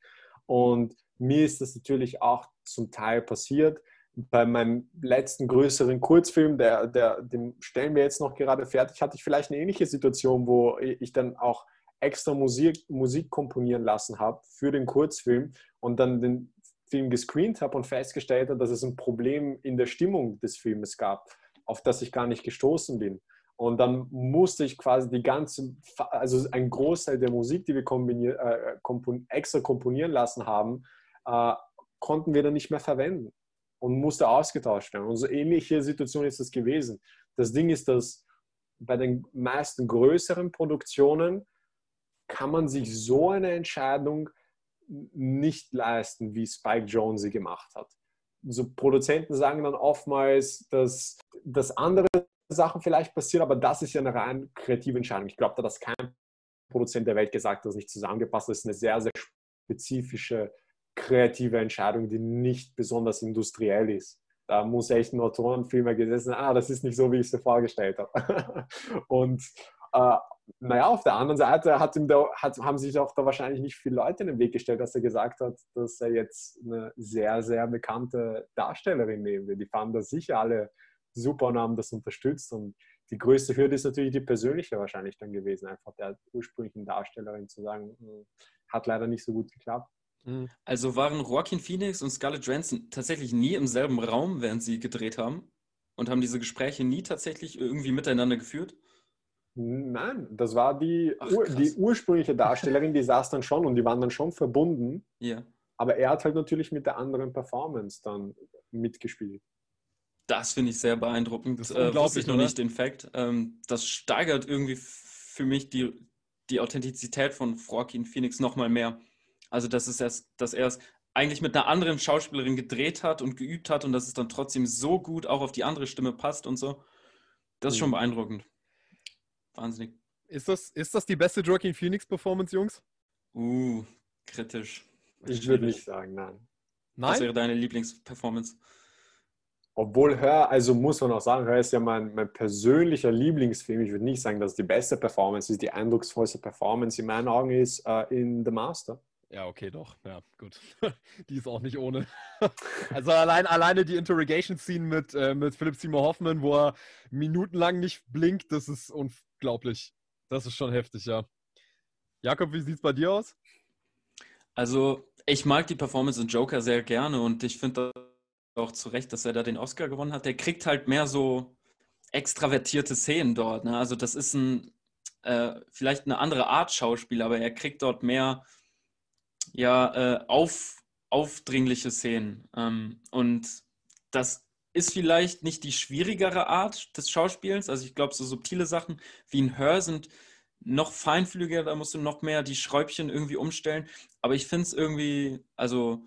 C: Und mir ist das natürlich auch zum Teil passiert. Bei meinem letzten größeren Kurzfilm, der, der, den stellen wir jetzt noch gerade fertig, hatte ich vielleicht eine ähnliche Situation, wo ich dann auch extra Musik, Musik komponieren lassen habe für den Kurzfilm und dann den Film gescreent habe und festgestellt habe, dass es ein Problem in der Stimmung des Filmes gab, auf das ich gar nicht gestoßen bin. Und dann musste ich quasi die ganze, also ein Großteil der Musik, die wir äh, kompon, extra komponieren lassen haben, äh, konnten wir dann nicht mehr verwenden und musste ausgetauscht werden. Und so ähnliche Situation ist es gewesen. Das Ding ist, dass bei den meisten größeren Produktionen kann man sich so eine Entscheidung nicht leisten, wie Spike Jones sie gemacht hat. So Produzenten sagen dann oftmals, dass, dass andere Sachen vielleicht passieren, aber das ist ja eine rein kreative Entscheidung. Ich glaube, da hat kein Produzent der Welt gesagt, dass nicht zusammengepasst ist. Das ist eine sehr, sehr spezifische kreative Entscheidung, die nicht besonders industriell ist. Da muss echt ein Autorenfilmer gesessen, ah, das ist nicht so, wie ich es mir vorgestellt habe. Und äh, naja, auf der anderen Seite hat ihm da, hat, haben sich auch da wahrscheinlich nicht viele Leute in den Weg gestellt, dass er gesagt hat, dass er jetzt eine sehr, sehr bekannte Darstellerin nehmen will. Die fanden das sicher alle super und haben das unterstützt. Und die größte Hürde ist natürlich die persönliche wahrscheinlich dann gewesen, einfach der ursprünglichen Darstellerin zu sagen, hm, hat leider nicht so gut geklappt.
B: Mhm. Also waren Joaquin Phoenix und Scarlett Johansson tatsächlich nie im selben Raum, während sie gedreht haben? Und haben diese Gespräche nie tatsächlich irgendwie miteinander geführt?
C: Nein, das war die, Ach, die ursprüngliche Darstellerin, die saß dann schon und die waren dann schon verbunden.
B: Ja.
C: Aber er hat halt natürlich mit der anderen Performance dann mitgespielt.
B: Das finde ich sehr beeindruckend. Das äh, wusste ich noch oder? nicht den Fakt. Ähm, das steigert irgendwie für mich die, die Authentizität von Joaquin Phoenix nochmal mehr. Also, dass, es erst, dass er es eigentlich mit einer anderen Schauspielerin gedreht hat und geübt hat und dass es dann trotzdem so gut auch auf die andere Stimme passt und so. Das ist mhm. schon beeindruckend. Wahnsinnig.
A: Ist das, ist das die beste Joaquin Phoenix-Performance, Jungs?
B: Uh, kritisch.
C: Ich würde nicht sagen, nein.
B: Nein? Was wäre deine Lieblingsperformance?
C: Obwohl Hör, also muss man auch sagen, Hör ist ja mein, mein persönlicher Lieblingsfilm. Ich würde nicht sagen, dass es die beste Performance ist. Die eindrucksvollste Performance in meinen Augen ist uh, in The Master.
A: Ja, okay, doch. Ja, gut. die ist auch nicht ohne. also allein, alleine die Interrogation-Scene mit, äh, mit Philip Seymour Hoffman, wo er minutenlang nicht blinkt, das ist unglaublich. Das ist schon heftig, ja. Jakob, wie sieht es bei dir aus?
B: Also, ich mag die Performance in Joker sehr gerne und ich finde auch zu Recht, dass er da den Oscar gewonnen hat. Der kriegt halt mehr so extravertierte Szenen dort. Ne? Also, das ist ein äh, vielleicht eine andere Art Schauspiel, aber er kriegt dort mehr ja, äh, auf, aufdringliche Szenen. Ähm, und das ist vielleicht nicht die schwierigere Art des Schauspiels. Also ich glaube, so subtile Sachen wie ein Hör sind noch feinfühliger, da musst du noch mehr die Schräubchen irgendwie umstellen. Aber ich finde es irgendwie, also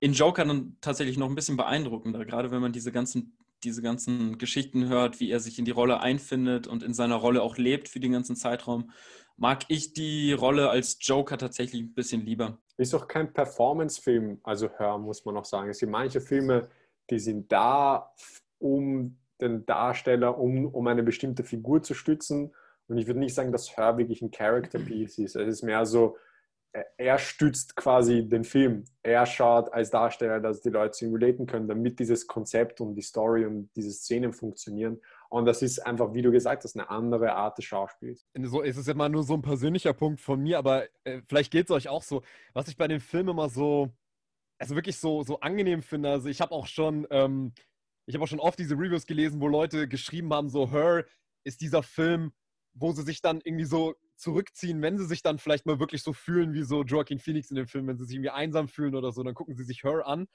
B: in Joker dann tatsächlich noch ein bisschen beeindruckender, gerade wenn man diese ganzen, diese ganzen Geschichten hört, wie er sich in die Rolle einfindet und in seiner Rolle auch lebt für den ganzen Zeitraum, mag ich die Rolle als Joker tatsächlich ein bisschen lieber.
C: Ist auch kein Performance-Film, also Hör, muss man auch sagen. Es gibt manche Filme, die sind da, um den Darsteller, um, um eine bestimmte Figur zu stützen. Und ich würde nicht sagen, dass Hör wirklich ein Character Piece ist. Es ist mehr so, er stützt quasi den Film. Er schaut als Darsteller, dass die Leute relaten können, damit dieses Konzept und die Story und diese Szenen funktionieren. Und das ist einfach, wie du gesagt hast, eine andere Art des Schauspiels.
A: So, es ist immer nur so ein persönlicher Punkt von mir, aber äh, vielleicht geht es euch auch so. Was ich bei dem Film immer so, also wirklich so, so angenehm finde, also ich habe auch schon, ähm, ich habe auch schon oft diese Reviews gelesen, wo Leute geschrieben haben, so Her ist dieser Film, wo sie sich dann irgendwie so zurückziehen, wenn sie sich dann vielleicht mal wirklich so fühlen wie so Joaquin Phoenix in dem Film, wenn sie sich irgendwie einsam fühlen oder so, dann gucken sie sich Her an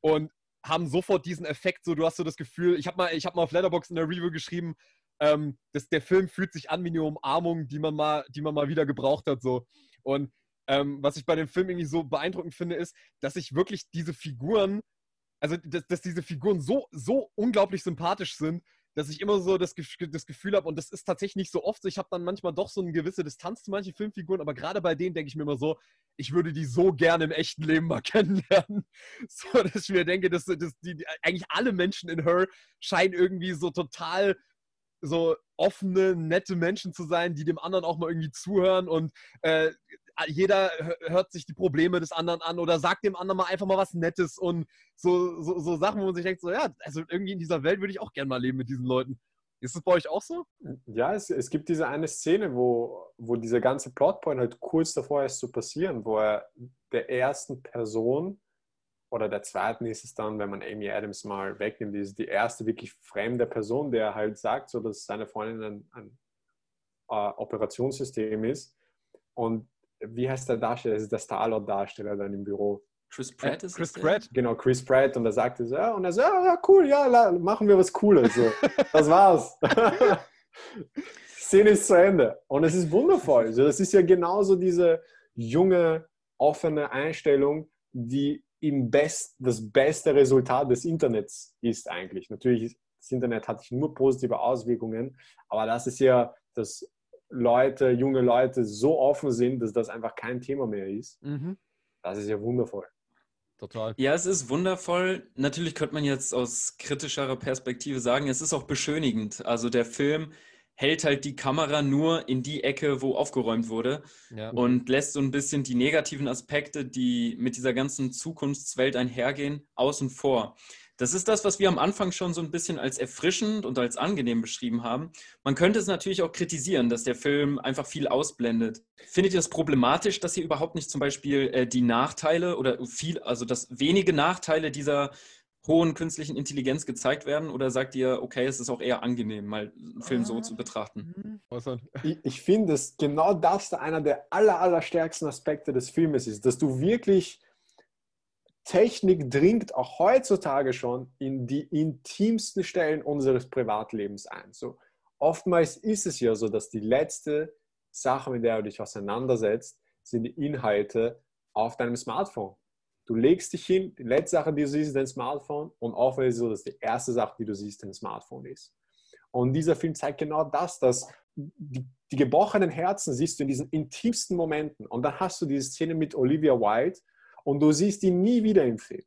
A: und haben sofort diesen Effekt, so du hast so das Gefühl, ich habe mal, ich mal auf Letterbox in der Review geschrieben, ähm, dass der Film fühlt sich an wie eine Umarmung, die man mal, die man mal wieder gebraucht hat, so. Und ähm, was ich bei dem Film irgendwie so beeindruckend finde, ist, dass ich wirklich diese Figuren, also dass, dass diese Figuren so, so unglaublich sympathisch sind, dass ich immer so das, das Gefühl habe, und das ist tatsächlich nicht so oft ich habe dann manchmal doch so eine gewisse Distanz zu manchen Filmfiguren, aber gerade bei denen denke ich mir immer so, ich würde die so gerne im echten Leben mal kennenlernen. So, dass ich mir denke, dass, dass die, die, eigentlich alle Menschen in Her scheinen irgendwie so total so offene, nette Menschen zu sein, die dem anderen auch mal irgendwie zuhören und äh, jeder hört sich die Probleme des anderen an oder sagt dem anderen mal einfach mal was Nettes und so, so, so Sachen, wo man sich denkt, so ja, also irgendwie in dieser Welt würde ich auch gerne mal leben mit diesen Leuten. Ist das bei euch auch so?
C: Ja, es, es gibt diese eine Szene, wo, wo dieser ganze Plotpoint halt kurz davor ist zu passieren, wo er der ersten Person oder der zweiten ist es dann, wenn man Amy Adams mal wegnimmt, ist die erste wirklich fremde Person, der halt sagt, so dass seine Freundin ein, ein äh, Operationssystem ist. Und wie heißt der Darsteller? Das ist der Star-Lord-Darsteller dann im Büro.
B: Chris Pratt
C: äh,
B: ist
C: Chris Pratt? Genau, Chris Pratt. Und er sagte so, ja, und er so, ja, ja cool, ja, machen wir was Cooles. So. Das war's. Szene ist zu Ende. Und es ist wundervoll. Also das ist ja genauso diese junge, offene Einstellung, die im Best, das beste Resultat des Internets ist eigentlich. Natürlich, das Internet hat nur positive Auswirkungen, aber das ist ja das Leute, junge Leute so offen sind, dass das einfach kein Thema mehr ist. Mhm. Das ist ja wundervoll.
B: Total. Ja, es ist wundervoll. Natürlich könnte man jetzt aus kritischerer Perspektive sagen, es ist auch beschönigend. Also der Film hält halt die Kamera nur in die Ecke, wo aufgeräumt wurde ja. und lässt so ein bisschen die negativen Aspekte, die mit dieser ganzen Zukunftswelt einhergehen, außen vor. Das ist das, was wir am Anfang schon so ein bisschen als erfrischend und als angenehm beschrieben haben. Man könnte es natürlich auch kritisieren, dass der Film einfach viel ausblendet. Findet ihr das problematisch, dass hier überhaupt nicht zum Beispiel äh, die Nachteile oder viel, also dass wenige Nachteile dieser hohen künstlichen Intelligenz gezeigt werden? Oder sagt ihr, okay, es ist auch eher angenehm, mal einen Film so zu betrachten?
C: Mhm. Ich, ich finde, dass genau das einer der aller, aller stärksten Aspekte des Filmes ist, dass du wirklich Technik dringt auch heutzutage schon in die intimsten Stellen unseres Privatlebens ein. So, oftmals ist es ja so, dass die letzte Sache, mit der du dich auseinandersetzt, sind die Inhalte auf deinem Smartphone. Du legst dich hin, die letzte Sache, die du siehst, ist dein Smartphone und oft ist es so, dass die erste Sache, die du siehst, dein Smartphone ist. Und dieser Film zeigt genau das, dass die, die gebrochenen Herzen siehst du in diesen intimsten Momenten. Und dann hast du diese Szene mit Olivia Wilde, und du siehst ihn nie wieder im Film.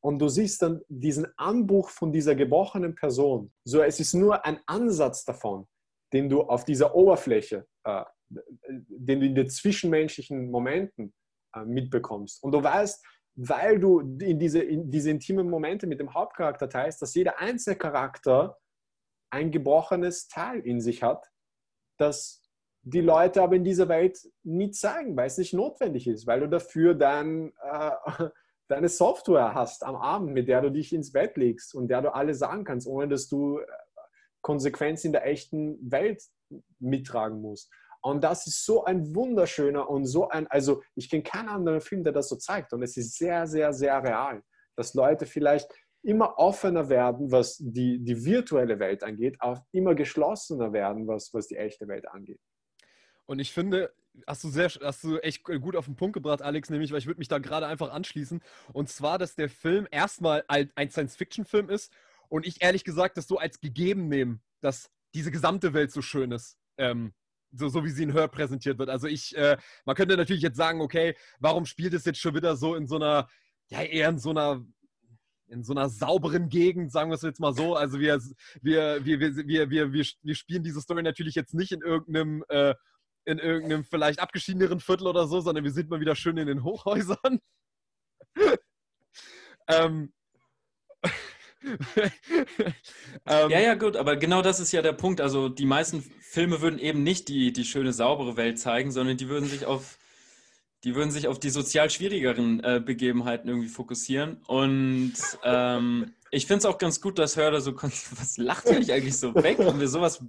C: Und du siehst dann diesen Anbruch von dieser gebrochenen Person. So, es ist nur ein Ansatz davon, den du auf dieser Oberfläche, äh, den du in den zwischenmenschlichen Momenten äh, mitbekommst. Und du weißt, weil du in diese, in diese intimen Momente mit dem Hauptcharakter teilst, dass jeder einzelne Charakter ein gebrochenes Teil in sich hat, das die Leute aber in dieser Welt nie zeigen, weil es nicht notwendig ist, weil du dafür dein, äh, deine Software hast am Abend, mit der du dich ins Bett legst und der du alles sagen kannst, ohne dass du äh, Konsequenzen in der echten Welt mittragen musst. Und das ist so ein wunderschöner und so ein, also ich kenne keinen anderen Film, der das so zeigt. Und es ist sehr, sehr, sehr real, dass Leute vielleicht immer offener werden, was die, die virtuelle Welt angeht, auch immer geschlossener werden, was, was die echte Welt angeht.
A: Und ich finde, hast du sehr, hast du echt gut auf den Punkt gebracht, Alex, nämlich, weil ich würde mich da gerade einfach anschließen. Und zwar, dass der Film erstmal ein Science-Fiction-Film ist und ich ehrlich gesagt das so als gegeben nehme, dass diese gesamte Welt so schön ist. Ähm, so, so wie sie in Hör präsentiert wird. Also ich, äh, man könnte natürlich jetzt sagen, okay, warum spielt es jetzt schon wieder so in so einer, ja, eher in so einer in so einer sauberen Gegend, sagen wir es jetzt mal so. Also wir, wir, wir, wir, wir, wir, wir spielen diese Story natürlich jetzt nicht in irgendeinem, äh, in irgendeinem vielleicht abgeschiedeneren Viertel oder so, sondern wir sind mal wieder schön in den Hochhäusern. ähm,
B: ähm, ja, ja, gut, aber genau das ist ja der Punkt. Also die meisten Filme würden eben nicht die, die schöne, saubere Welt zeigen, sondern die würden sich auf die würden sich auf die sozial schwierigeren äh, Begebenheiten irgendwie fokussieren. Und ähm, ich finde es auch ganz gut, dass Hörder so. Was lacht ihr euch eigentlich so weg? Haben wir sowas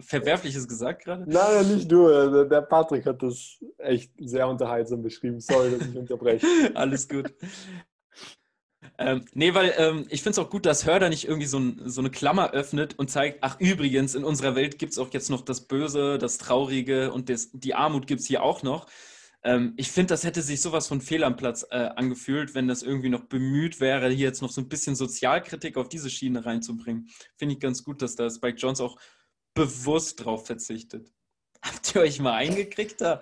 B: Verwerfliches gesagt gerade?
C: Nein, nicht du. Der Patrick hat das echt sehr unterhaltsam beschrieben. Sorry, dass ich unterbreche.
B: Alles gut. Ähm, nee, weil ähm, ich finde es auch gut, dass Hörder nicht irgendwie so, ein, so, eine Klammer öffnet und zeigt, ach übrigens, in unserer Welt gibt es auch jetzt noch das Böse, das Traurige und das, die Armut gibt es hier auch noch. Ähm, ich finde, das hätte sich sowas von fehl am Platz äh, angefühlt, wenn das irgendwie noch bemüht wäre, hier jetzt noch so ein bisschen Sozialkritik auf diese Schiene reinzubringen. Finde ich ganz gut, dass da Spike Jones auch bewusst drauf verzichtet. Habt ihr euch mal eingekriegt da?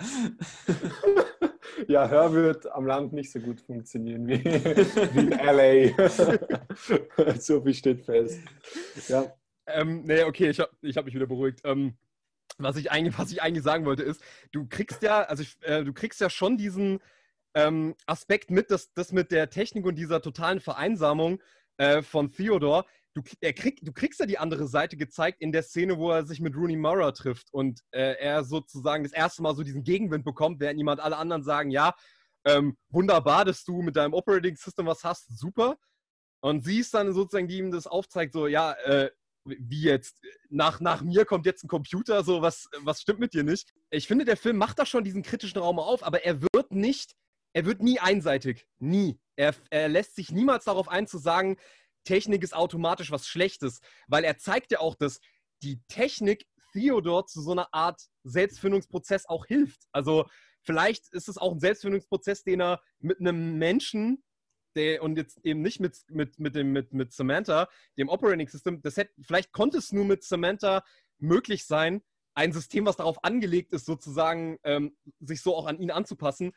C: ja, Hör wird am Land nicht so gut funktionieren wie, wie in LA. so viel steht fest.
A: Ja. Ähm, nee, okay, ich habe ich hab mich wieder beruhigt. Ähm, was ich eigentlich, was ich eigentlich sagen wollte, ist, du kriegst ja, also ich, äh, du kriegst ja schon diesen ähm, Aspekt mit, dass das mit der Technik und dieser totalen Vereinsamung äh, von Theodore, du, er krieg, du kriegst ja die andere Seite gezeigt in der Szene, wo er sich mit Rooney Mara trifft und äh, er sozusagen das erste Mal so diesen Gegenwind bekommt, während niemand alle anderen sagen, ja, ähm, wunderbar, dass du mit deinem Operating System was hast, super. Und sie ist dann sozusagen, die ihm das aufzeigt, so, ja, äh, wie jetzt, nach, nach mir kommt jetzt ein Computer, so was, was stimmt mit dir nicht? Ich finde, der Film macht da schon diesen kritischen Raum auf, aber er wird nicht, er wird nie einseitig. Nie. Er, er lässt sich niemals darauf ein zu sagen, Technik ist automatisch was Schlechtes, weil er zeigt ja auch, dass die Technik Theodor zu so einer Art Selbstfindungsprozess auch hilft. Also vielleicht ist es auch ein Selbstfindungsprozess, den er mit einem Menschen der, und jetzt eben nicht mit, mit, mit, dem, mit, mit Samantha, dem Operating System, das hätte, vielleicht konnte es nur mit Samantha möglich sein, ein System, was darauf angelegt ist, sozusagen ähm, sich so auch an ihn anzupassen.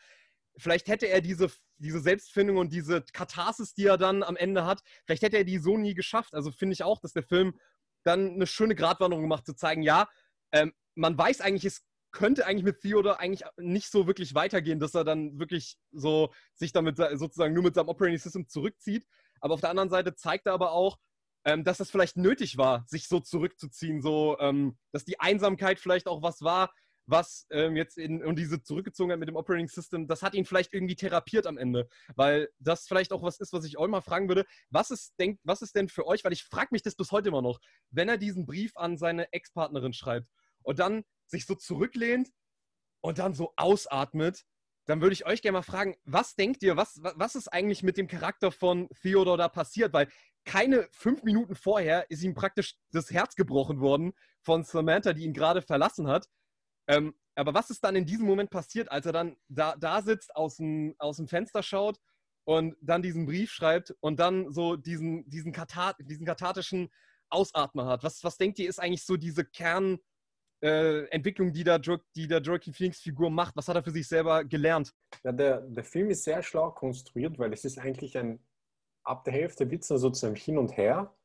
A: Vielleicht hätte er diese, diese Selbstfindung und diese Katharsis, die er dann am Ende hat, vielleicht hätte er die so nie geschafft. Also finde ich auch, dass der Film dann eine schöne Gratwanderung macht, zu zeigen, ja, ähm, man weiß eigentlich, es könnte eigentlich mit Theodore eigentlich nicht so wirklich weitergehen, dass er dann wirklich so sich damit sozusagen nur mit seinem Operating System zurückzieht. Aber auf der anderen Seite zeigt er aber auch, ähm, dass das vielleicht nötig war, sich so zurückzuziehen, so ähm, dass die Einsamkeit vielleicht auch was war, was ähm, jetzt in und diese Zurückgezogenheit mit dem Operating System, das hat ihn vielleicht irgendwie therapiert am Ende, weil das vielleicht auch was ist, was ich euch mal fragen würde. Was ist, denk, was ist denn für euch, weil ich frage mich das bis heute immer noch, wenn er diesen Brief an seine Ex-Partnerin schreibt und dann sich so zurücklehnt und dann so ausatmet, dann würde ich euch gerne mal fragen, was denkt ihr, was, was ist eigentlich mit dem Charakter von Theodor da passiert? Weil keine fünf Minuten vorher ist ihm praktisch das Herz gebrochen worden von Samantha, die ihn gerade verlassen hat. Ähm, aber was ist dann in diesem Moment passiert, als er dann da, da sitzt, aus dem, aus dem Fenster schaut und dann diesen Brief schreibt und dann so diesen, diesen, Katar diesen kathartischen Ausatmer hat? Was, was denkt ihr, ist eigentlich so diese Kern- äh, Entwicklung, die da, die der Joaquin Phoenix Figur macht? Was hat er für sich selber gelernt?
C: Ja, der, der Film ist sehr schlau konstruiert, weil es ist eigentlich ein, ab der Hälfte wird es sozusagen hin und her.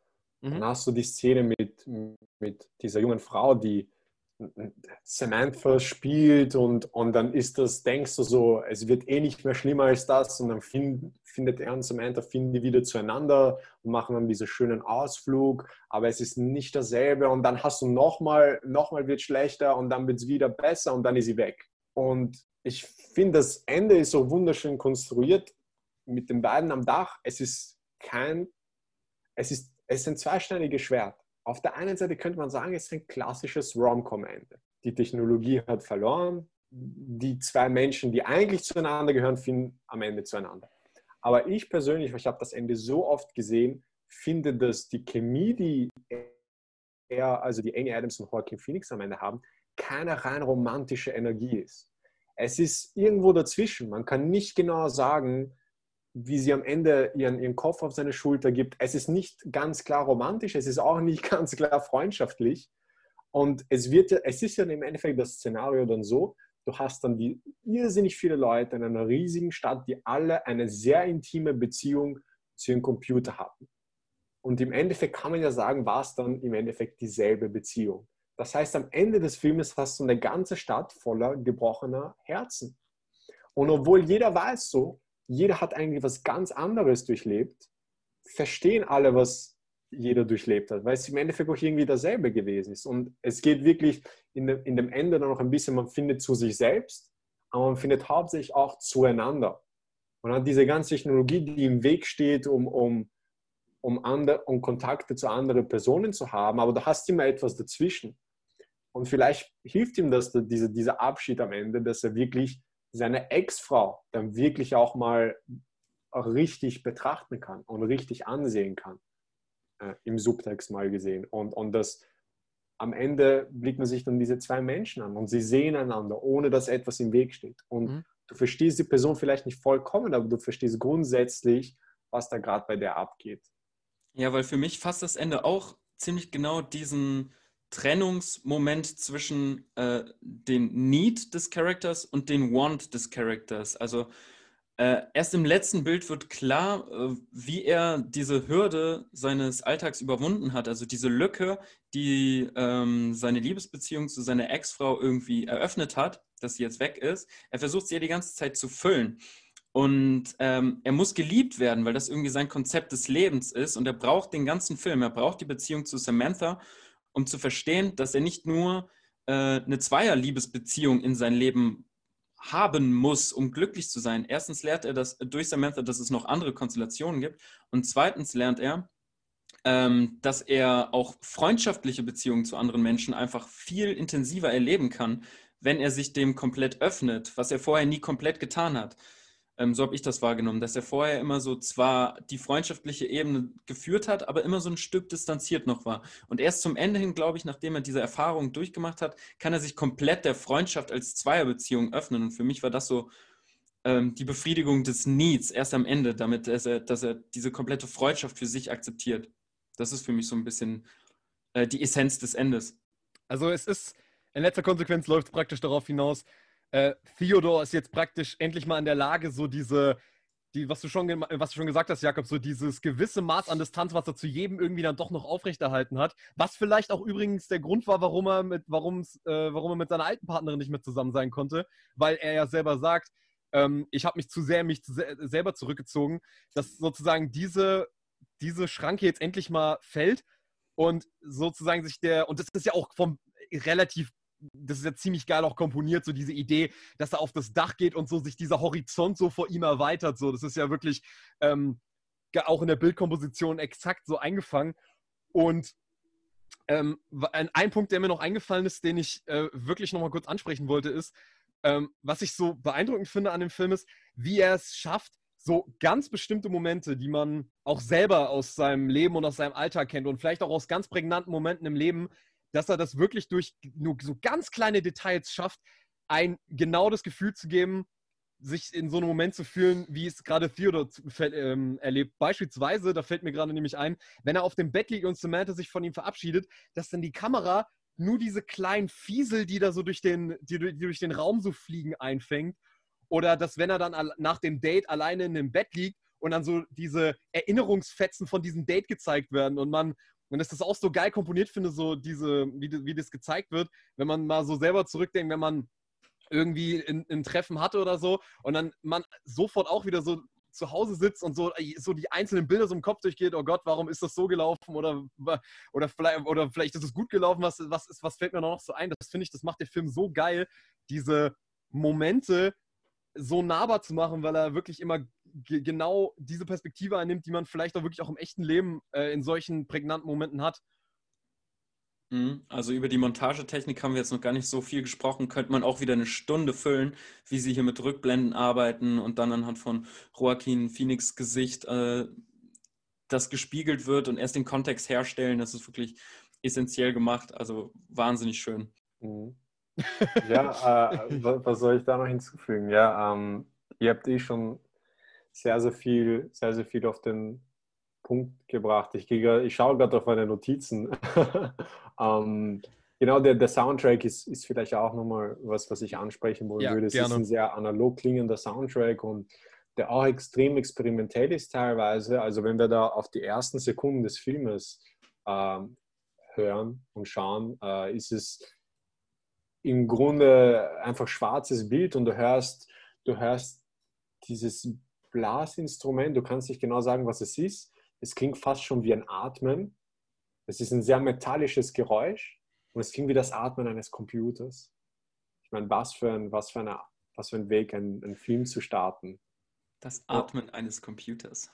C: Mhm. Dann hast du die Szene mit, mit dieser jungen Frau, die Samantha spielt und, und dann ist das, denkst du so, es wird eh nicht mehr schlimmer als das und dann find, findet er und Samantha finden die wieder zueinander und machen dann diesen schönen Ausflug, aber es ist nicht dasselbe und dann hast du nochmal, nochmal wird schlechter und dann wird es wieder besser und dann ist sie weg. Und ich finde, das Ende ist so wunderschön konstruiert mit den beiden am Dach. Es ist kein, es ist, es ist ein zweischneidiges Schwert auf der einen Seite könnte man sagen, es ist ein klassisches Rom-Com-Ende. Die Technologie hat verloren, die zwei Menschen, die eigentlich zueinander gehören, finden am Ende zueinander. Aber ich persönlich, ich habe das Ende so oft gesehen, finde, dass die Chemie, die er, also die Amy Adams und Joaquin Phoenix am Ende haben, keine rein romantische Energie ist. Es ist irgendwo dazwischen. Man kann nicht genau sagen, wie sie am Ende ihren, ihren Kopf auf seine Schulter gibt. Es ist nicht ganz klar romantisch, es ist auch nicht ganz klar freundschaftlich. Und es, wird, es ist ja im Endeffekt das Szenario dann so, du hast dann die irrsinnig viele Leute in einer riesigen Stadt, die alle eine sehr intime Beziehung zu ihrem Computer hatten. Und im Endeffekt kann man ja sagen, war es dann im Endeffekt dieselbe Beziehung. Das heißt, am Ende des Filmes hast du eine ganze Stadt voller gebrochener Herzen. Und obwohl jeder weiß so, jeder hat eigentlich was ganz anderes durchlebt, verstehen alle, was jeder durchlebt hat, weil es im Endeffekt auch irgendwie dasselbe gewesen ist. Und es geht wirklich in dem, in dem Ende dann noch ein bisschen, man findet zu sich selbst, aber man findet hauptsächlich auch zueinander. Man hat diese ganze Technologie, die im Weg steht, um, um um, andere, um Kontakte zu anderen Personen zu haben, aber du hast immer etwas dazwischen. Und vielleicht hilft ihm das, diese, dieser Abschied am Ende, dass er wirklich seine Ex-Frau dann wirklich auch mal richtig betrachten kann und richtig ansehen kann, äh, im Subtext mal gesehen. Und, und das am Ende blickt man sich dann diese zwei Menschen an und sie sehen einander, ohne dass etwas im Weg steht. Und mhm. du verstehst die Person vielleicht nicht vollkommen, aber du verstehst grundsätzlich, was da gerade bei der abgeht.
B: Ja, weil für mich fasst das Ende auch ziemlich genau diesen Trennungsmoment zwischen äh, den Need des Charakters und den Want des Charakters. Also äh, erst im letzten Bild wird klar, äh, wie er diese Hürde seines Alltags überwunden hat. Also diese Lücke, die ähm, seine Liebesbeziehung zu seiner Ex-Frau irgendwie eröffnet hat, dass sie jetzt weg ist. Er versucht sie ja die ganze Zeit zu füllen. Und ähm, er muss geliebt werden, weil das irgendwie sein Konzept des Lebens ist. Und er braucht den ganzen Film. Er braucht die Beziehung zu Samantha, um zu verstehen, dass er nicht nur äh, eine Zweierliebesbeziehung in sein Leben haben muss, um glücklich zu sein. Erstens lernt er das durch Samantha, dass es noch andere Konstellationen gibt. Und zweitens lernt er, ähm, dass er auch freundschaftliche Beziehungen zu anderen Menschen einfach viel intensiver erleben kann, wenn er sich dem komplett öffnet, was er vorher nie komplett getan hat. Ähm, so habe ich das wahrgenommen, dass er vorher immer so zwar die freundschaftliche Ebene geführt hat, aber immer so ein Stück distanziert noch war. Und erst zum Ende hin, glaube ich, nachdem er diese Erfahrung durchgemacht hat, kann er sich komplett der Freundschaft als Zweierbeziehung öffnen. Und für mich war das so ähm, die Befriedigung des Needs erst am Ende, damit dass er, dass er diese komplette Freundschaft für sich akzeptiert. Das ist für mich so ein bisschen äh, die Essenz des Endes.
A: Also es ist, in letzter Konsequenz läuft es praktisch darauf hinaus, äh, Theodor ist jetzt praktisch endlich mal in der Lage, so diese, die, was du schon, was du schon gesagt hast, Jakob, so dieses gewisse Maß an Distanz, was er zu jedem irgendwie dann doch noch aufrechterhalten hat, was vielleicht auch übrigens der Grund war, warum er mit, äh, warum er mit seiner alten Partnerin nicht mehr zusammen sein konnte, weil er ja selber sagt, ähm, ich habe mich zu sehr mich zu se selber zurückgezogen, dass sozusagen diese, diese Schranke jetzt endlich mal fällt und sozusagen sich der, und das ist ja auch vom relativ das ist ja ziemlich geil auch komponiert, so diese Idee, dass er auf das Dach geht und so sich dieser Horizont so vor ihm erweitert. So, das ist ja wirklich ähm, auch in der Bildkomposition exakt so eingefangen. Und ähm, ein Punkt, der mir noch eingefallen ist, den ich äh, wirklich nochmal kurz ansprechen wollte, ist, ähm, was ich so beeindruckend finde an dem Film ist, wie er es schafft, so ganz bestimmte Momente, die man auch selber aus seinem Leben und aus seinem Alltag kennt und vielleicht auch aus ganz prägnanten Momenten im Leben, dass er das wirklich durch nur so ganz kleine Details schafft, ein genau das Gefühl zu geben, sich in so einem Moment zu fühlen, wie es gerade Theodor ähm, erlebt. Beispielsweise, da fällt mir gerade nämlich ein, wenn er auf dem Bett liegt und Samantha sich von ihm verabschiedet, dass dann die Kamera nur diese kleinen Fiesel, die da so durch den, die, die durch den Raum so fliegen, einfängt. Oder dass, wenn er dann nach dem Date alleine in dem Bett liegt und dann so diese Erinnerungsfetzen von diesem Date gezeigt werden und man und dass das auch so geil komponiert finde, so diese, wie, wie das gezeigt wird, wenn man mal so selber zurückdenkt, wenn man irgendwie ein, Treffen hatte oder so und dann man sofort auch wieder so zu Hause sitzt und so, so die einzelnen Bilder so im Kopf durchgeht, oh Gott, warum ist das so gelaufen oder, oder, vielleicht, oder vielleicht ist es gut gelaufen, was, was, ist, was fällt mir noch so ein? Das finde ich, das macht der Film so geil, diese Momente so nahbar zu machen, weil er wirklich immer genau diese Perspektive einnimmt, die man vielleicht auch wirklich auch im echten Leben äh, in solchen prägnanten Momenten hat.
B: Mhm. Also über die Montagetechnik haben wir jetzt noch gar nicht so viel gesprochen. Könnte man auch wieder eine Stunde füllen, wie sie hier mit Rückblenden arbeiten und dann anhand von Joaquin Phoenix Gesicht äh, das gespiegelt wird und erst den Kontext herstellen. Das ist wirklich essentiell gemacht. Also wahnsinnig schön.
C: Mhm. Ja, äh, was soll ich da noch hinzufügen? Ja, ähm, ihr habt eh schon sehr, sehr viel, sehr, sehr viel auf den Punkt gebracht. Ich, ich schaue gerade auf meine Notizen. ähm, genau, der, der Soundtrack ist, ist vielleicht auch nochmal was, was ich ansprechen wollen ja, würde. Es gerne. ist ein sehr analog klingender Soundtrack und der auch extrem experimentell ist teilweise. Also wenn wir da auf die ersten Sekunden des Filmes ähm, hören und schauen, äh, ist es im Grunde einfach schwarzes Bild und du hörst, du hörst dieses Blasinstrument, du kannst nicht genau sagen, was es ist. Es klingt fast schon wie ein Atmen. Es ist ein sehr metallisches Geräusch und es klingt wie das Atmen eines Computers. Ich meine, was für ein, was für eine, was für ein Weg, einen Film zu starten.
B: Das Atmen oh. eines Computers.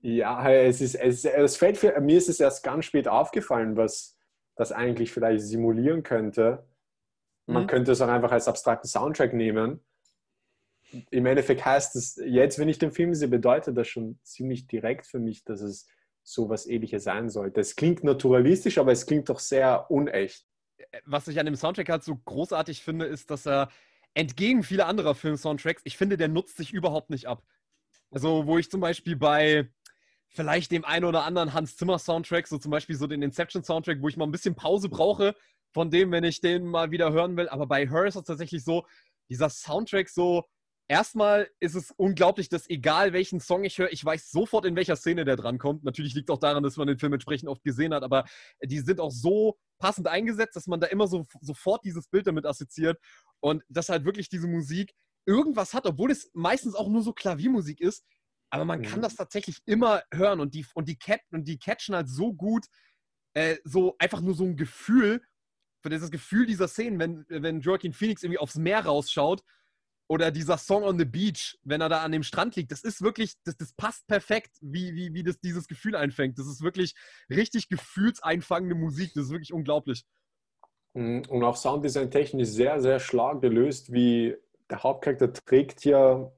C: Ja, es, ist, es, es fällt für, mir ist es erst ganz spät aufgefallen, was das eigentlich vielleicht simulieren könnte. Man mhm. könnte es auch einfach als abstrakten Soundtrack nehmen im Endeffekt heißt es, jetzt, wenn ich den Film sehe, bedeutet das schon ziemlich direkt für mich, dass es so was Ähnliches sein sollte. Es klingt naturalistisch, aber es klingt doch sehr unecht.
A: Was ich an dem Soundtrack halt so großartig finde, ist, dass er entgegen vieler anderer Film-Soundtracks, ich finde, der nutzt sich überhaupt nicht ab. Also, wo ich zum Beispiel bei vielleicht dem einen oder anderen Hans Zimmer Soundtrack, so zum Beispiel so den Inception Soundtrack, wo ich mal ein bisschen Pause brauche von dem, wenn ich den mal wieder hören will. Aber bei Her ist es tatsächlich so, dieser Soundtrack so, erstmal ist es unglaublich, dass egal welchen Song ich höre, ich weiß sofort, in welcher Szene der drankommt. Natürlich liegt auch daran, dass man den Film entsprechend oft gesehen hat, aber die sind auch so passend eingesetzt, dass man da immer so sofort dieses Bild damit assoziiert und dass halt wirklich diese Musik irgendwas hat, obwohl es meistens auch nur so Klaviermusik ist, aber man mhm. kann das tatsächlich immer hören und die, und die, Cat, und die catchen halt so gut, äh, so einfach nur so ein Gefühl, für dieses Gefühl dieser Szenen, wenn, wenn Joaquin Phoenix irgendwie aufs Meer rausschaut oder dieser Song on the Beach, wenn er da an dem Strand liegt, das ist wirklich, das, das passt perfekt, wie, wie, wie das dieses Gefühl einfängt. Das ist wirklich richtig gefühlseinfangende Musik. Das ist wirklich unglaublich.
C: Mhm. Und auch Sounddesign technisch sehr, sehr schlag gelöst, wie der Hauptcharakter trägt hier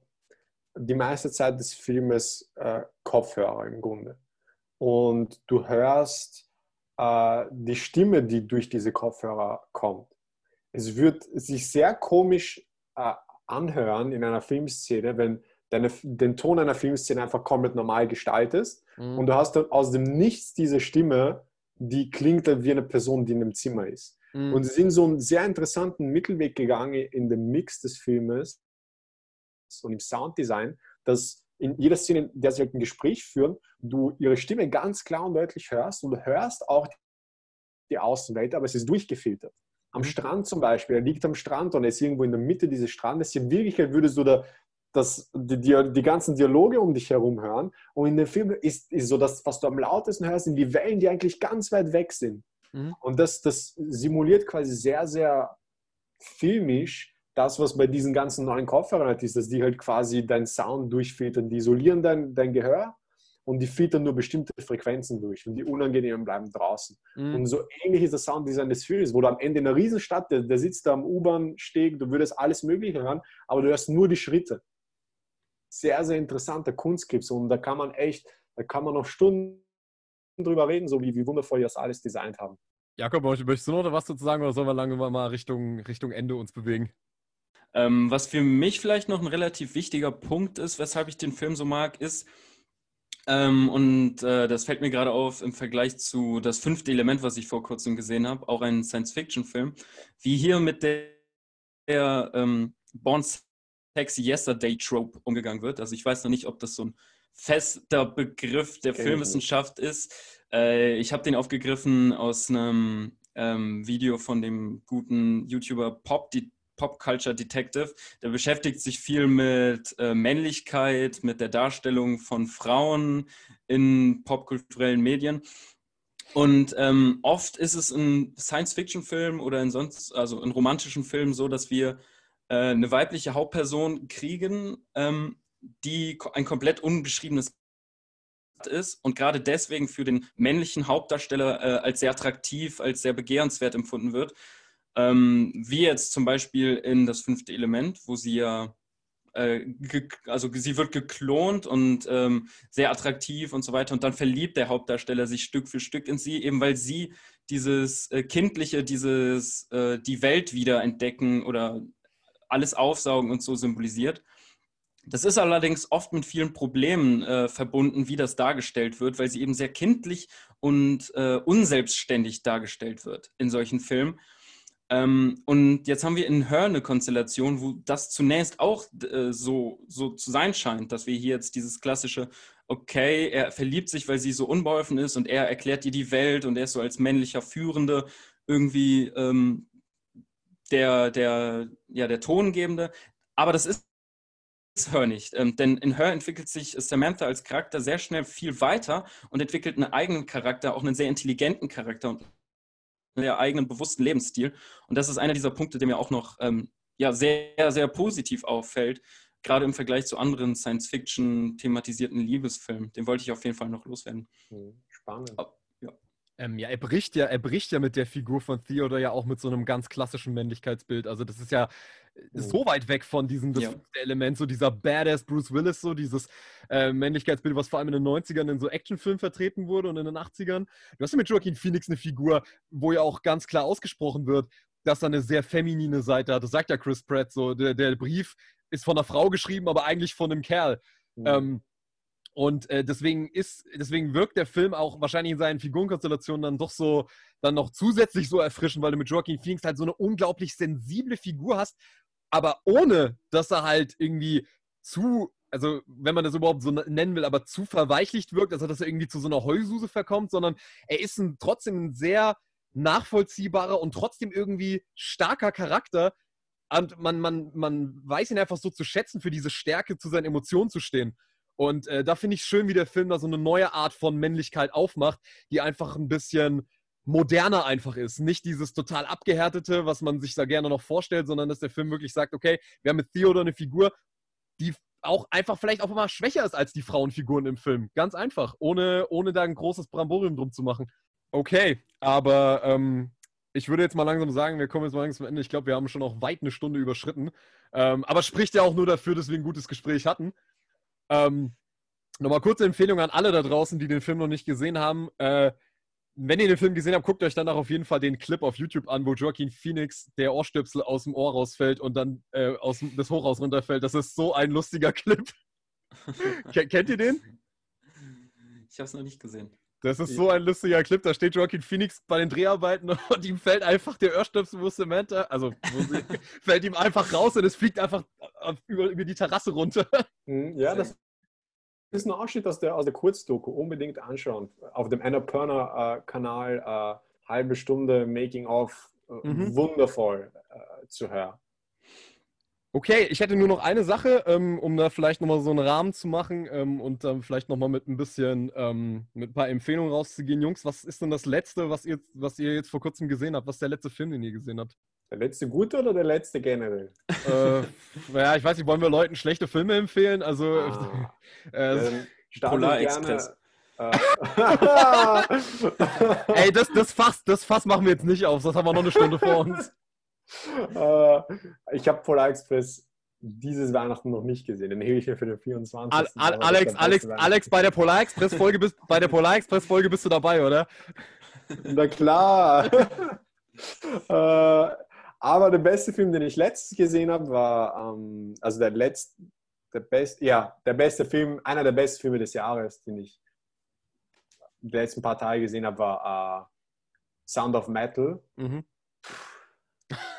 C: die meiste Zeit des Filmes äh, Kopfhörer im Grunde. Und du hörst äh, die Stimme, die durch diese Kopfhörer kommt. Es wird sich sehr komisch äh, anhören in einer Filmszene, wenn deine, den Ton einer Filmszene einfach komplett normal gestaltest mhm. und du hast dann aus dem Nichts diese Stimme, die klingt wie eine Person, die in einem Zimmer ist. Mhm. Und sie sind so einen sehr interessanten Mittelweg gegangen in dem Mix des Filmes und im Sounddesign, dass in jeder Szene, in der sie halt ein Gespräch führen, du ihre Stimme ganz klar und deutlich hörst und du hörst auch die Außenwelt, aber es ist durchgefiltert. Am Strand zum Beispiel, er liegt am Strand und er ist irgendwo in der Mitte dieses Strandes. In Wirklichkeit würdest du da das, die, die, die, ganzen Dialoge um dich herum hören. Und in dem Film ist, ist so das, was du am lautesten hörst, sind die Wellen, die eigentlich ganz weit weg sind. Mhm. Und das, das simuliert quasi sehr, sehr filmisch das, was bei diesen ganzen neuen Kopfhörern halt ist, dass die halt quasi deinen Sound durchfiltern. Die isolieren dein, dein Gehör und die filtern nur bestimmte Frequenzen durch und die unangenehmen bleiben draußen. Mhm. Und so ähnlich ist das Sounddesign des Films, wo du am Ende in einer Riesenstadt, der, der sitzt da am U-Bahn-Steg, du würdest alles Mögliche hören, aber du hörst nur die Schritte. Sehr, sehr interessanter Kunstgriff und da kann man echt, da kann man noch Stunden drüber reden, so wie, wie wundervoll die das alles designt haben.
A: Jakob, möchtest du noch was dazu sagen oder sollen wir langsam mal Richtung, Richtung Ende uns bewegen?
B: Ähm, was für mich vielleicht noch ein relativ wichtiger Punkt ist, weshalb ich den Film so mag, ist, ähm, und äh, das fällt mir gerade auf im Vergleich zu das fünfte Element, was ich vor kurzem gesehen habe, auch ein Science-Fiction-Film, wie hier mit der, der ähm, Born Sexy Yesterday Trope umgegangen wird. Also ich weiß noch nicht, ob das so ein fester Begriff der Filmwissenschaft ist. Äh, ich habe den aufgegriffen aus einem ähm, Video von dem guten YouTuber Pop, die Pop Culture Detective. Der beschäftigt sich viel mit äh, Männlichkeit, mit der Darstellung von Frauen in popkulturellen Medien. Und ähm, oft ist es in Science-Fiction-Filmen oder in sonst, also in romantischen Filmen so, dass wir äh, eine weibliche Hauptperson kriegen, ähm, die ein komplett unbeschriebenes ist und gerade deswegen für den männlichen Hauptdarsteller äh, als sehr attraktiv, als sehr begehrenswert empfunden wird. Ähm, wie jetzt zum Beispiel in das fünfte Element, wo sie ja, äh, also sie wird geklont und ähm, sehr attraktiv und so weiter und dann verliebt der Hauptdarsteller sich Stück für Stück in sie, eben weil sie dieses äh, Kindliche, dieses äh, die Welt wieder entdecken oder alles aufsaugen und so symbolisiert. Das ist allerdings oft mit vielen Problemen äh, verbunden, wie das dargestellt wird, weil sie eben sehr kindlich und äh, unselbstständig dargestellt wird in solchen Filmen. Ähm, und jetzt haben wir in Her eine Konstellation, wo das zunächst auch äh, so, so zu sein scheint, dass wir hier jetzt dieses klassische, okay, er verliebt sich, weil sie so unbeholfen ist und er erklärt ihr die Welt und er ist so als männlicher Führende irgendwie ähm, der, der, ja, der Tongebende. Aber das ist Her nicht. Ähm, denn in Her entwickelt sich Samantha als Charakter sehr schnell viel weiter und entwickelt einen eigenen Charakter, auch einen sehr intelligenten Charakter und einen eigenen bewussten Lebensstil. Und das ist einer dieser Punkte, der mir auch noch ähm, ja, sehr, sehr positiv auffällt, gerade im Vergleich zu anderen Science-Fiction thematisierten Liebesfilmen. Den wollte ich auf jeden Fall noch loswerden.
C: Hm, spannend.
A: Ähm, ja, er bricht ja, er bricht ja mit der Figur von Theodor ja auch mit so einem ganz klassischen Männlichkeitsbild. Also das ist ja äh, oh. so weit weg von diesem das ja. Element, so dieser Badass Bruce Willis, so dieses äh, Männlichkeitsbild, was vor allem in den 90ern in so Actionfilmen vertreten wurde und in den 80ern. Du hast ja mit Joaquin Phoenix eine Figur, wo ja auch ganz klar ausgesprochen wird, dass er eine sehr feminine Seite hat. Das sagt ja Chris Pratt so. Der, der Brief ist von einer Frau geschrieben, aber eigentlich von einem Kerl. Mhm. Ähm, und äh, deswegen ist, deswegen wirkt der Film auch wahrscheinlich in seinen Figurenkonstellationen dann doch so, dann noch zusätzlich so erfrischend, weil du mit Joaquin Phoenix halt so eine unglaublich sensible Figur hast, aber ohne, dass er halt irgendwie zu, also wenn man das überhaupt so nennen will, aber zu verweichlicht wirkt, also dass er irgendwie zu so einer Heususe verkommt, sondern er ist ein, trotzdem ein sehr nachvollziehbarer und trotzdem irgendwie starker Charakter, und man, man, man weiß ihn einfach so zu schätzen, für diese Stärke zu seinen Emotionen zu stehen. Und äh, da finde ich schön, wie der Film da so eine neue Art von Männlichkeit aufmacht, die einfach ein bisschen moderner einfach ist. Nicht dieses total abgehärtete, was man sich da gerne noch vorstellt, sondern dass der Film wirklich sagt, okay, wir haben mit Theodor eine Figur, die auch einfach vielleicht auch mal schwächer ist als die Frauenfiguren im Film. Ganz einfach, ohne, ohne da ein großes Bramborium drum zu machen. Okay, aber ähm, ich würde jetzt mal langsam sagen, wir kommen jetzt mal langsam zum Ende. Ich glaube, wir haben schon noch weit eine Stunde überschritten. Ähm, aber spricht ja auch nur dafür, dass wir ein gutes Gespräch hatten. Ähm, Nochmal kurze Empfehlung an alle da draußen, die den Film noch nicht gesehen haben. Äh, wenn ihr den Film gesehen habt, guckt euch danach auf jeden Fall den Clip auf YouTube an, wo Joaquin Phoenix der Ohrstöpsel aus dem Ohr rausfällt und dann äh, aus das Hochhaus runterfällt. Das ist so ein lustiger Clip. Kennt ihr den?
B: Ich habe es noch nicht gesehen.
A: Das ist so ein lustiger Clip. Da steht Joaquin Phoenix bei den Dreharbeiten und ihm fällt einfach der Ohrstöpsel, wo Samantha, also wo sie, fällt ihm einfach raus und es fliegt einfach über, über die Terrasse runter.
C: Hm, ja, das ist ein Ausschnitt aus der, aus der Kurzdoku. Unbedingt anschauen. Auf dem Anna Perner-Kanal, äh, halbe Stunde Making-of. Äh, mhm. Wundervoll äh, zu hören.
A: Okay, ich hätte nur noch eine Sache, ähm, um da vielleicht nochmal so einen Rahmen zu machen ähm, und dann vielleicht nochmal mit ein bisschen, ähm, mit ein paar Empfehlungen rauszugehen. Jungs, was ist denn das Letzte, was ihr, was ihr jetzt vor kurzem gesehen habt? Was ist der letzte Film, den ihr gesehen habt?
C: Der letzte gute oder der letzte generell?
A: äh, ja, ich weiß nicht, wollen wir Leuten schlechte Filme empfehlen? Also, ah,
C: äh, Polar Express.
A: Äh, Ey, das, das, Fass, das Fass machen wir jetzt nicht auf, sonst haben wir noch eine Stunde vor uns.
C: Äh, ich habe Polar Express dieses Weihnachten noch nicht gesehen. Den hebe ich mir für den 24.
A: Al Al Alex, Alex, Alex, bei der Polar Express Folge bist, bei der Polar Express Folge bist du dabei, oder?
C: Na klar. äh, aber der beste Film, den ich letztes gesehen habe, war ähm, also der letzte, der beste, ja, der beste Film, einer der besten Filme des Jahres, den ich die letzten paar Tage gesehen habe, war uh, Sound of Metal. Mhm.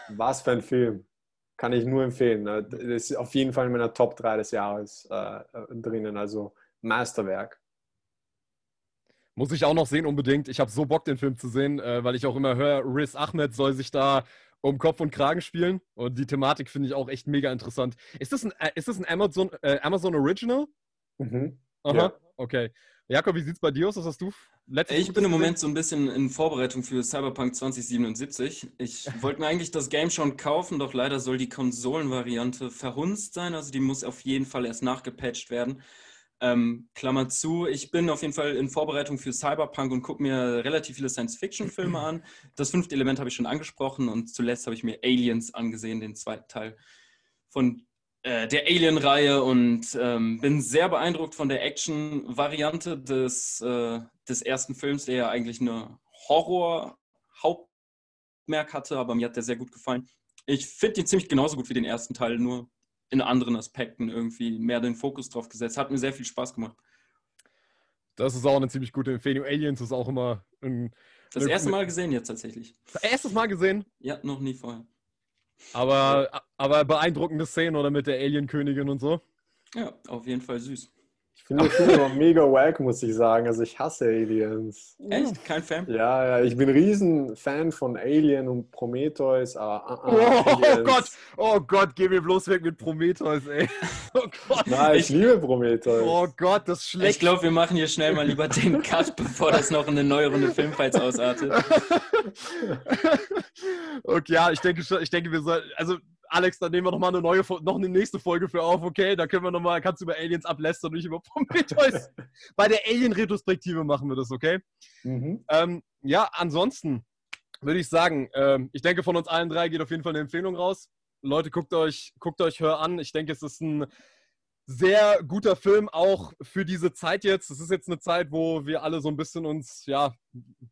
C: Was für ein Film. Kann ich nur empfehlen. Ne? Das ist auf jeden Fall in meiner Top 3 des Jahres äh, drinnen. Also Meisterwerk.
A: Muss ich auch noch sehen, unbedingt. Ich habe so Bock, den Film zu sehen, äh, weil ich auch immer höre, Riz Ahmed soll sich da um Kopf und Kragen spielen. Und die Thematik finde ich auch echt mega interessant. Ist das ein, äh, ist das ein Amazon, äh, Amazon Original?
C: Mhm.
A: Aha, ja. okay. Jakob, wie sieht es bei dir aus? Was hast du
B: letztes Ich bin im Moment so ein bisschen in Vorbereitung für Cyberpunk 2077. Ich wollte mir eigentlich das Game schon kaufen, doch leider soll die Konsolenvariante verhunzt sein. Also die muss auf jeden Fall erst nachgepatcht werden. Ähm, Klammer zu, ich bin auf jeden Fall in Vorbereitung für Cyberpunk und gucke mir relativ viele Science-Fiction-Filme an. Das fünfte Element habe ich schon angesprochen und zuletzt habe ich mir Aliens angesehen, den zweiten Teil von äh, der Alien-Reihe und ähm, bin sehr beeindruckt von der Action-Variante des, äh, des ersten Films, der ja eigentlich eine Horror-Hauptmerk hatte, aber mir hat der sehr gut gefallen. Ich finde ihn ziemlich genauso gut wie den ersten Teil, nur in anderen Aspekten irgendwie mehr den Fokus drauf gesetzt. Hat mir sehr viel Spaß gemacht.
A: Das ist auch eine ziemlich gute Empfehlung. Aliens ist auch immer ein.
B: Das erste Mal gesehen jetzt tatsächlich.
A: Erstes Mal gesehen?
B: Ja, noch nie vorher.
A: Aber, aber beeindruckende Szenen oder mit der Alien-Königin und so?
B: Ja, auf jeden Fall süß.
C: Ich finde den Film aber mega wack, muss ich sagen. Also ich hasse Aliens.
B: Echt? Kein Fan?
C: Ja, ja, ich bin ein riesen Fan von Alien und Prometheus.
A: Aber, uh, uh, oh, oh, Gott, oh Gott, geh mir bloß weg mit Prometheus, ey.
C: Oh Gott. Nein, ich, ich liebe Prometheus.
A: Oh Gott, das ist schlecht.
B: Ich glaube, wir machen hier schnell mal lieber den Cut, bevor das noch in eine neue Runde Filmfights ausartet.
A: okay, ja, ich denke, ich denke, wir sollten, also Alex, dann nehmen wir nochmal eine neue, noch eine nächste Folge für auf, okay? Da können wir nochmal, kannst du über Aliens ablästern und nicht über Prometheus. Bei der Alien-Retrospektive machen wir das, okay? Mhm. Ähm, ja, ansonsten würde ich sagen, ähm, ich denke, von uns allen drei geht auf jeden Fall eine Empfehlung raus. Leute, guckt euch, guckt euch Hör an. Ich denke, es ist ein sehr guter Film auch für diese Zeit jetzt. Es ist jetzt eine Zeit, wo wir alle so ein bisschen uns, ja,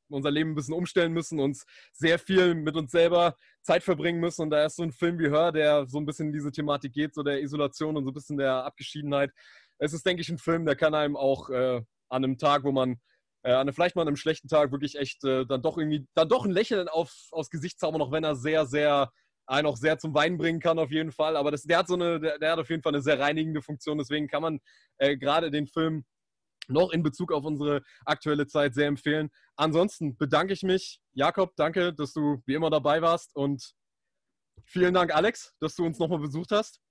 A: unser Leben ein bisschen umstellen müssen, uns sehr viel mit uns selber Zeit verbringen müssen. Und da ist so ein Film wie Hör, der so ein bisschen in diese Thematik geht, so der Isolation und so ein bisschen der Abgeschiedenheit. Es ist, denke ich, ein Film, der kann einem auch äh, an einem Tag, wo man äh, an einem, vielleicht mal an einem schlechten Tag wirklich echt äh, dann doch irgendwie, dann doch ein Lächeln auf, aufs Gesicht zaubern, auch wenn er sehr, sehr einen auch sehr zum Wein bringen kann, auf jeden Fall. Aber das, der, hat so eine, der, der hat auf jeden Fall eine sehr reinigende Funktion. Deswegen kann man äh, gerade den Film noch in Bezug auf unsere aktuelle Zeit sehr empfehlen. Ansonsten bedanke ich mich. Jakob, danke, dass du wie immer dabei warst. Und vielen Dank, Alex, dass du uns nochmal besucht hast.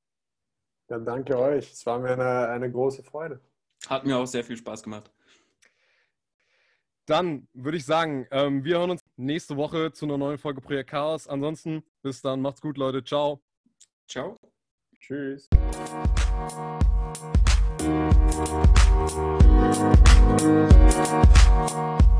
C: Ja, danke euch. Es war mir eine, eine große Freude.
B: Hat mir auch sehr viel Spaß gemacht.
A: Dann würde ich sagen, ähm, wir hören uns nächste Woche zu einer neuen Folge Projekt Chaos. Ansonsten, bis dann, macht's gut, Leute. Ciao.
B: Ciao.
C: Tschüss.
D: Thank you.